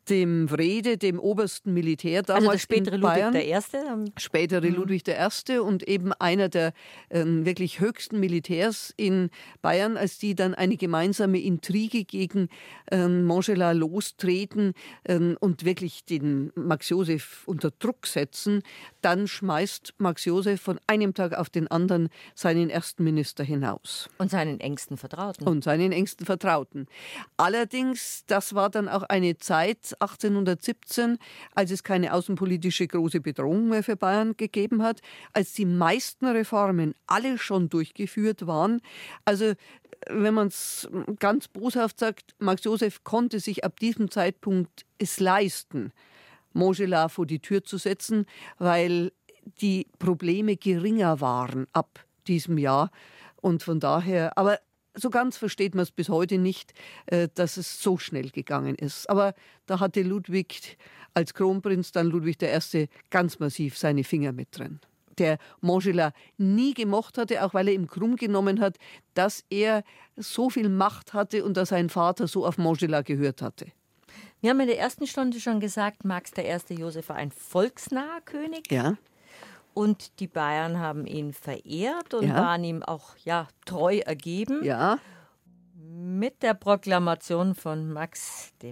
dem Wrede, dem obersten Militär damals also der spätere in Bayern, Ludwig I. Spätere mhm. Ludwig I. und eben einer der äh, wirklich höchsten Militärs in Bayern, als die dann eine gemeinsame Intrige gegen äh, Montgelat lostreten äh, und wirklich den Max Josef unter Druck setzen, dann schmeißt Max Josef von einem Tag auf den anderen seinen ersten Minister hinaus. Und seinen engsten Vertrauten. Und seinen engsten Vertrauten. Allerdings, das war dann auch eine Zeit, 1817, als es keine außenpolitische große Bedrohung mehr für Bayern gegeben hat, als die meisten Reformen alle schon durchgeführt waren. Also wenn man es ganz boshaft sagt, Max Josef konnte sich ab diesem Zeitpunkt es leisten, Montgelat vor die Tür zu setzen, weil die Probleme geringer waren ab diesem Jahr. Und von daher, aber so ganz versteht man es bis heute nicht, äh, dass es so schnell gegangen ist. Aber da hatte Ludwig als Kronprinz, dann Ludwig I., ganz massiv seine Finger mit drin. Der Montgelat nie gemocht hatte, auch weil er ihm krumm genommen hat, dass er so viel Macht hatte und dass sein Vater so auf Montgelat gehört hatte. Wir haben in der ersten Stunde schon gesagt, Max I. Josef war ein volksnaher König. Ja. Und die Bayern haben ihn verehrt und ja. waren ihm auch ja, treu ergeben. Ja. Mit der Proklamation von Max I.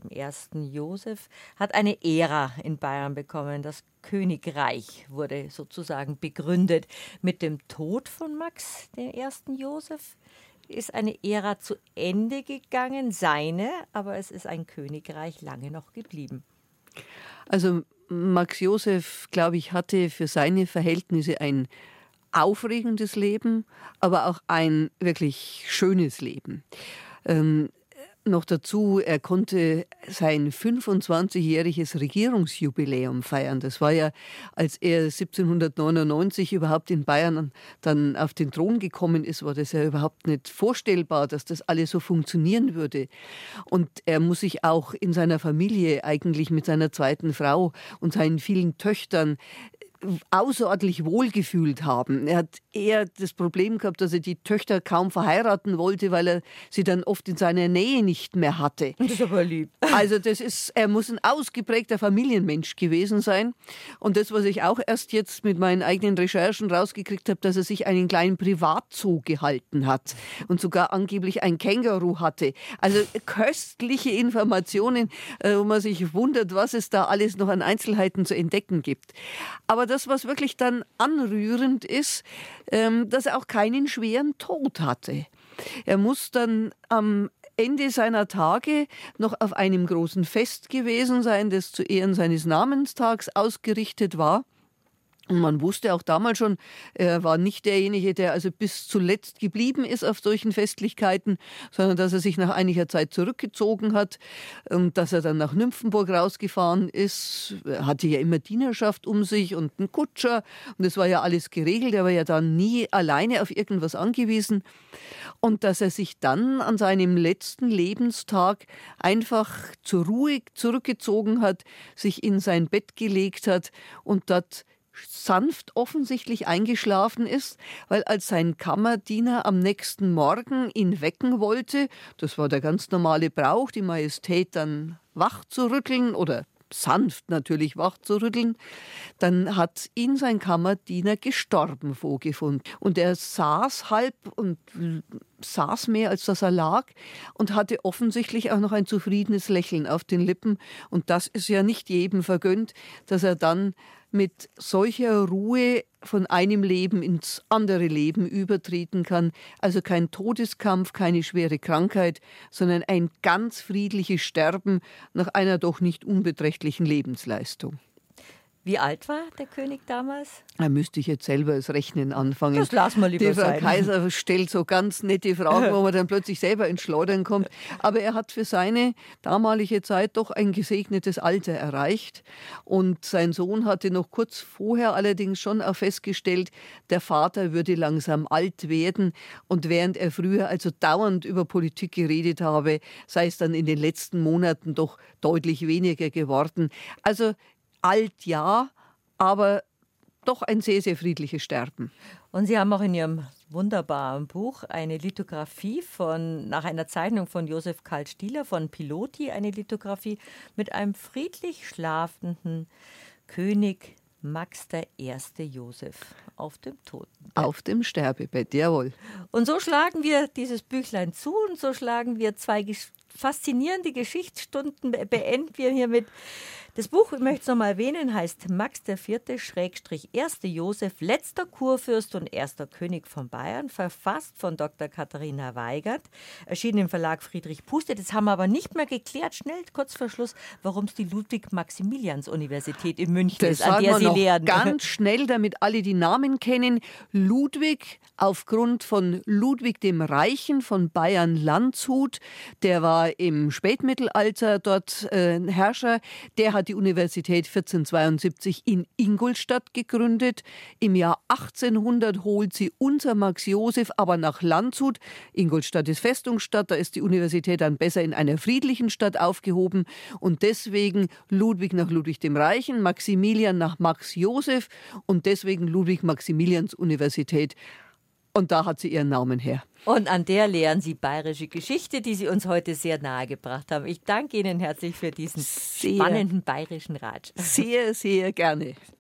Joseph hat eine Ära in Bayern bekommen. Das Königreich wurde sozusagen begründet. Mit dem Tod von Max I. Joseph ist eine Ära zu Ende gegangen, seine, aber es ist ein Königreich lange noch geblieben. Also Max Joseph, glaube ich, hatte für seine Verhältnisse ein aufregendes Leben, aber auch ein wirklich schönes Leben. Ähm, noch dazu, er konnte sein 25-jähriges Regierungsjubiläum feiern. Das war ja, als er 1799 überhaupt in Bayern dann auf den Thron gekommen ist, war das ja überhaupt nicht vorstellbar, dass das alles so funktionieren würde. Und er muss sich auch in seiner Familie eigentlich mit seiner zweiten Frau und seinen vielen Töchtern außerordentlich wohlgefühlt haben. Er hat eher das Problem gehabt, dass er die Töchter kaum verheiraten wollte, weil er sie dann oft in seiner Nähe nicht mehr hatte. Das ist aber lieb. Also das ist, er muss ein ausgeprägter Familienmensch gewesen sein. Und das, was ich auch erst jetzt mit meinen eigenen Recherchen rausgekriegt habe, dass er sich einen kleinen Privatzoo gehalten hat und sogar angeblich ein Känguru hatte. Also köstliche Informationen, äh, wo man sich wundert, was es da alles noch an Einzelheiten zu entdecken gibt. Aber das, was wirklich dann anrührend ist, ähm, dass er auch keinen schweren Tod hatte. Er muss dann am Ende seiner Tage noch auf einem großen Fest gewesen sein, das zu Ehren seines Namenstags ausgerichtet war. Und man wusste auch damals schon, er war nicht derjenige, der also bis zuletzt geblieben ist auf solchen Festlichkeiten, sondern dass er sich nach einiger Zeit zurückgezogen hat und dass er dann nach Nymphenburg rausgefahren ist. Er hatte ja immer Dienerschaft um sich und einen Kutscher und es war ja alles geregelt. Er war ja dann nie alleine auf irgendwas angewiesen. Und dass er sich dann an seinem letzten Lebenstag einfach zur Ruhe zurückgezogen hat, sich in sein Bett gelegt hat und dort sanft offensichtlich eingeschlafen ist, weil als sein Kammerdiener am nächsten Morgen ihn wecken wollte, das war der ganz normale Brauch, die Majestät dann wach zu rütteln oder sanft natürlich wach zu rütteln, dann hat ihn sein Kammerdiener gestorben vorgefunden. Und er saß halb und saß mehr, als dass er lag und hatte offensichtlich auch noch ein zufriedenes Lächeln auf den Lippen. Und das ist ja nicht jedem vergönnt, dass er dann mit solcher Ruhe von einem Leben ins andere Leben übertreten kann. Also kein Todeskampf, keine schwere Krankheit, sondern ein ganz friedliches Sterben nach einer doch nicht unbeträchtlichen Lebensleistung. Wie alt war der König damals? Da müsste ich jetzt selber das Rechnen anfangen. Das lassen wir lieber Die Frau sein. Kaiser stellt so ganz nette Fragen, wo man dann plötzlich selber ins Schleudern kommt. Aber er hat für seine damalige Zeit doch ein gesegnetes Alter erreicht. Und sein Sohn hatte noch kurz vorher allerdings schon auch festgestellt, der Vater würde langsam alt werden. Und während er früher also dauernd über Politik geredet habe, sei es dann in den letzten Monaten doch deutlich weniger geworden. Also alt ja, aber doch ein sehr, sehr friedliches Sterben. Und Sie haben auch in Ihrem wunderbaren Buch eine Lithografie von, nach einer Zeichnung von Josef Karl Stieler von Piloti, eine Lithografie mit einem friedlich schlafenden König Max I. Josef auf dem Totenbett. Auf dem Sterbebett, jawohl. Und so schlagen wir dieses Büchlein zu und so schlagen wir zwei faszinierende Geschichtsstunden, beenden wir hiermit das Buch, ich möchte es nochmal erwähnen, heißt Max IV. Schrägstrich 1. Josef, letzter Kurfürst und erster König von Bayern, verfasst von Dr. Katharina Weigert, erschienen im Verlag Friedrich Puste. Das haben wir aber nicht mehr geklärt, schnell, kurz vor Schluss, warum es die Ludwig-Maximilians-Universität in München das ist, an der Sie lehren. Ganz schnell, damit alle die Namen kennen. Ludwig, aufgrund von Ludwig dem Reichen von Bayern-Landshut, der war im Spätmittelalter dort äh, Herrscher, der hat hat die Universität 1472 in Ingolstadt gegründet. Im Jahr 1800 holt sie unser Max Josef aber nach Landshut. Ingolstadt ist Festungsstadt, da ist die Universität dann besser in einer friedlichen Stadt aufgehoben. Und deswegen Ludwig nach Ludwig dem Reichen, Maximilian nach Max Josef und deswegen Ludwig-Maximilians-Universität. Und da hat sie ihren Namen her. Und an der lehren Sie bayerische Geschichte, die Sie uns heute sehr nahe gebracht haben. Ich danke Ihnen herzlich für diesen Sehr. spannenden bayerischen Ratsch. Sehr, sehr gerne.